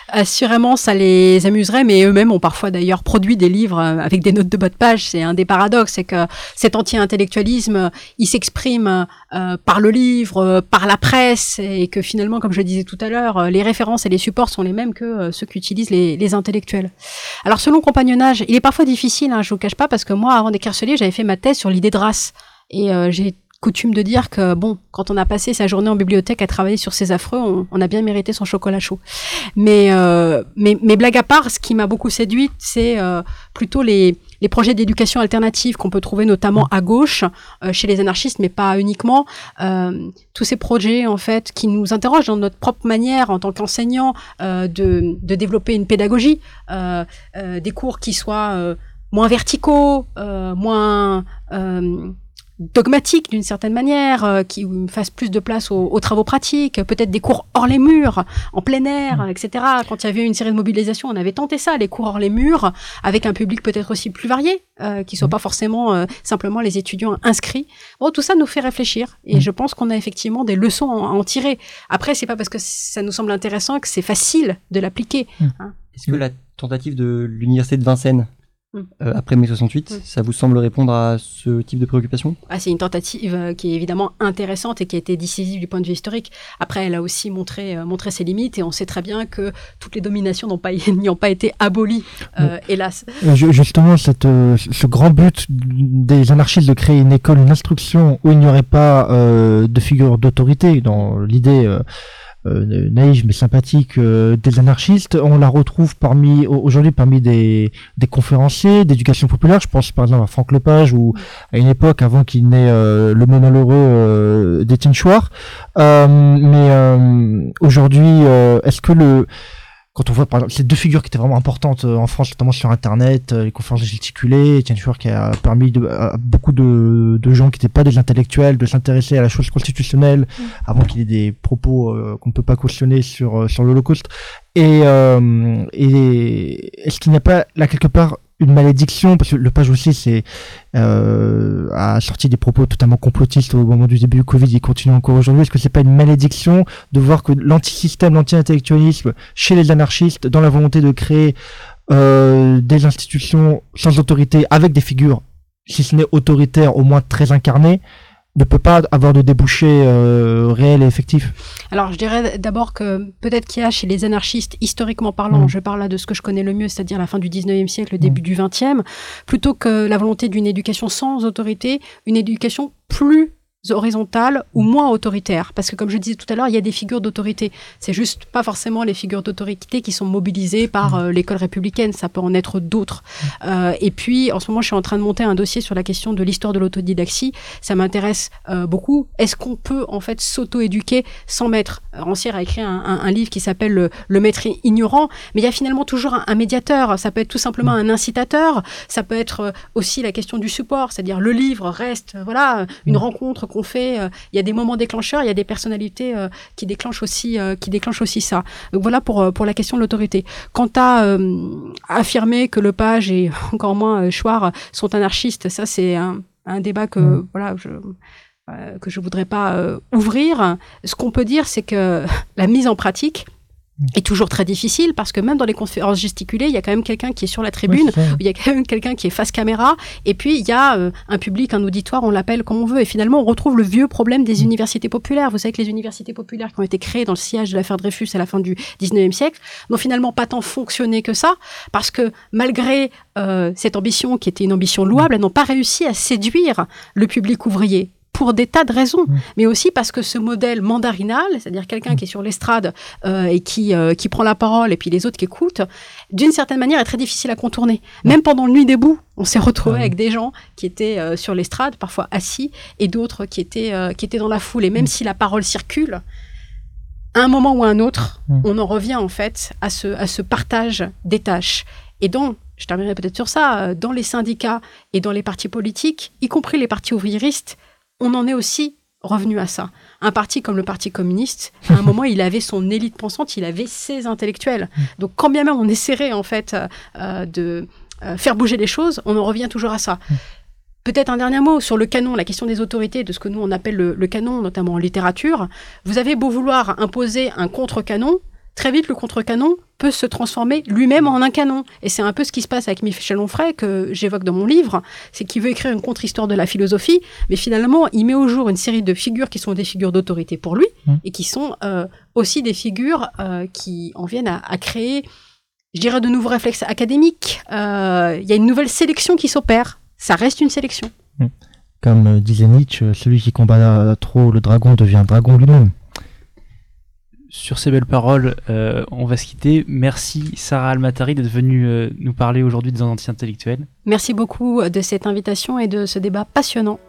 Assurément, ça les amuserait, mais eux-mêmes ont parfois d'ailleurs produit des livres euh, avec des notes de bas de page. C'est un des paradoxes, c'est que cet anti-intellectualisme, il s'exprime euh, par le livre, euh, par la presse, et que finalement, comme je le disais tout à l'heure, les références et les supports sont les mêmes que ceux qu'utilisent les, les, intellectuels. Alors, selon compagnonnage, il est parfois difficile, hein, je vous cache pas, parce que moi, avant d'écrire ce livre, j'avais fait ma thèse sur l'idée de race. Et j'ai coutume de dire que bon, quand on a passé sa journée en bibliothèque à travailler sur ces affreux, on, a bien mérité son chocolat chaud. Mais, euh, mais, mais blague à part, ce qui m'a beaucoup séduite, c'est euh, plutôt les, les projets d'éducation alternative qu'on peut trouver notamment à gauche euh, chez les anarchistes, mais pas uniquement. Euh, tous ces projets en fait qui nous interrogent dans notre propre manière en tant qu'enseignants euh, de, de développer une pédagogie, des cours qui soient moins verticaux, moins dogmatique d'une certaine manière, euh, qui fasse plus de place aux, travaux pratiques, peut-être des cours hors les murs, en plein air, mm. etc. Quand il y avait une série de mobilisation, on avait tenté ça, les cours hors les murs, avec un public peut-être aussi plus varié, euh, qui soit mm. pas forcément euh, simplement les étudiants inscrits. Bon, tout ça nous fait réfléchir, et mm. je pense qu'on a effectivement des leçons à en tirer. Après, c'est pas parce que ça nous semble intéressant que c'est facile de l'appliquer. Hein. Est-ce que la tentative de l'université de Vincennes euh, après mai 68. Ça vous semble répondre à ce type de préoccupation? Ah, C'est une tentative euh, qui est évidemment intéressante et qui a été décisive du point de vue historique. Après, elle a aussi montré, euh, montré ses limites et on sait très bien que toutes les dominations n'ont pas, n'y ont pas été abolies, hélas. Justement, cette, ce grand but des anarchistes de créer une école, une instruction où il n'y aurait pas de figure d'autorité dans l'idée naïve mais sympathique des anarchistes. On la retrouve parmi aujourd'hui parmi des, conférenciers d'éducation populaire. Je pense par exemple à Franck Lepage ou à une époque avant qu'il n'ait le mot malheureux d'Étienne Chouard. mais aujourd'hui, est-ce que le quand on voit par exemple ces deux figures qui étaient vraiment importantes euh, en France, notamment sur Internet, euh, les conférences gesticulées, Etienne Chouard qui a permis de, à beaucoup de, de gens qui n'étaient pas des intellectuels de s'intéresser à la chose constitutionnelle mm. avant qu'il ait des propos euh, qu'on ne peut pas cautionner sur sur l'Holocauste. Et, et est-ce qu'il n'y a pas là quelque part une malédiction, parce que le page aussi c'est euh, a sorti des propos totalement complotistes au moment du début du Covid, il continue encore aujourd'hui. Est-ce que c'est pas une malédiction de voir que l'antisystème, l'anti-intellectualisme chez les anarchistes, dans la volonté de créer euh, des institutions sans autorité, avec des figures, si ce n'est autoritaires, au moins très incarnées, ne peut pas avoir de débouché euh, réel et effectif Alors je dirais d'abord que peut-être qu'il y a chez les anarchistes, historiquement parlant, mm. je parle là de ce que je connais le mieux, c'est-à-dire la fin du 19e siècle, le début mm. du 20e, plutôt que la volonté d'une éducation sans autorité, une éducation plus horizontale ou moins autoritaire. Parce que comme je disais tout à l'heure, il y a des figures d'autorité. C'est juste pas forcément les figures d'autorité qui sont mobilisées par euh, l'école républicaine. Ça peut en être d'autres. Euh, et puis, en ce moment, je suis en train de monter un dossier sur la question de l'histoire de l'autodidaxie. Ça m'intéresse euh, beaucoup. Est-ce qu'on peut en fait s'auto-éduquer sans maître Rancière a écrit un, un, livre qui s'appelle le, le, maître ignorant, mais il y a finalement toujours un, un, médiateur. Ça peut être tout simplement un incitateur. Ça peut être aussi la question du support, c'est-à-dire le livre reste, voilà, une rencontre qu'on fait. Euh, il y a des moments déclencheurs, il y a des personnalités euh, qui déclenchent aussi, euh, qui déclenchent aussi ça. Donc voilà pour pour la question de l'autorité. Quant à affirmer que le page et encore moins Chouard sont anarchistes, ça c'est un, un, débat que mmh. voilà je que je voudrais pas ouvrir. Ce qu'on peut dire, c'est que la mise en pratique, est toujours très difficile parce que même dans les conférences gesticulées, il y a quand même quelqu'un qui est sur la tribune, il y a quand même quelqu'un qui est face caméra, et puis il y a euh, un public, un auditoire, on l'appelle comme on veut, et finalement on retrouve le vieux problème des mm. universités populaires. Vous savez que les universités populaires qui ont été créées dans le sillage de l'affaire Dreyfus à la fin du 19e siècle n'ont finalement pas tant fonctionné que ça, parce que malgré euh, cette ambition qui était une ambition louable, elles n'ont pas réussi à séduire le public ouvrier pour des tas de raisons, mais aussi parce que ce modèle mandarinal, c'est-à-dire quelqu'un qui est sur l'estrade euh, et qui, euh, qui prend la parole et puis les autres qui écoutent, d'une certaine manière est très difficile à contourner. Même pendant le Nuit debout, on s'est retrouvé avec des gens qui étaient euh, sur l'estrade, parfois assis, et d'autres qui étaient qui étaient dans la foule. Et même si la parole circule, à un moment ou à un autre, on en revient en fait à ce, à ce partage des tâches. Et donc, je terminerai peut-être sur ça, dans les syndicats et dans les partis politiques, y compris les partis ouvriéristes, on en est aussi revenu à ça. Un parti comme le Parti communiste, à un moment, il avait son élite pensante, il avait ses intellectuels. Donc, quand bien même on essaierait en fait euh, de euh, faire bouger les choses, on en revient toujours à ça. Peut-être un dernier mot sur le canon, la question des autorités, de ce que nous on appelle le canon, notamment en littérature. Vous avez beau vouloir imposer un contre-canon, très vite, le contre-canon peut se transformer lui-même en un canon. Et c'est un peu ce qui se passe avec Michel Onfray, que j'évoque dans mon livre. C'est qu'il veut écrire une contre-histoire de la philosophie, mais finalement, il met au jour une série de figures qui sont des figures d'autorité pour lui, mmh. et qui sont euh, aussi des figures euh, qui en viennent à, créer, je dirais, de nouveaux réflexes académiques. Euh, il y a une nouvelle sélection qui s'opère. Ça reste une sélection. Mmh. Comme disait Nietzsche, celui qui combat trop le dragon devient dragon lui-même sur ces belles paroles, euh, on va se quitter. Merci Sarah Almatari d'être venue euh, nous parler aujourd'hui des anti-intellectuels. Merci beaucoup de cette invitation et de ce débat passionnant.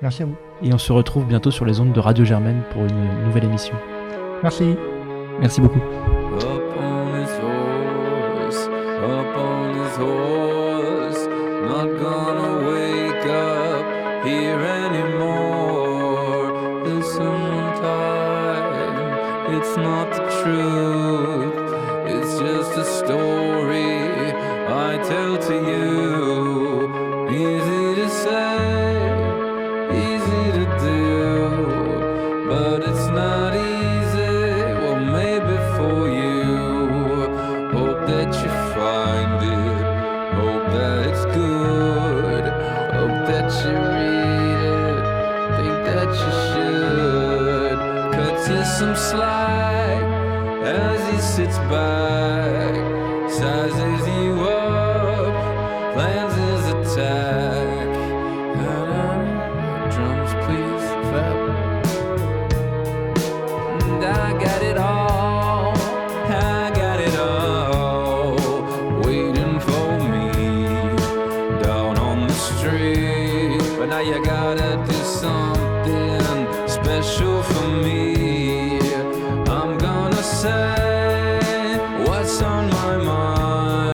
Merci à vous. Et on se retrouve bientôt sur les ondes de Radio Germaine pour une nouvelle émission. Merci. Merci beaucoup. not true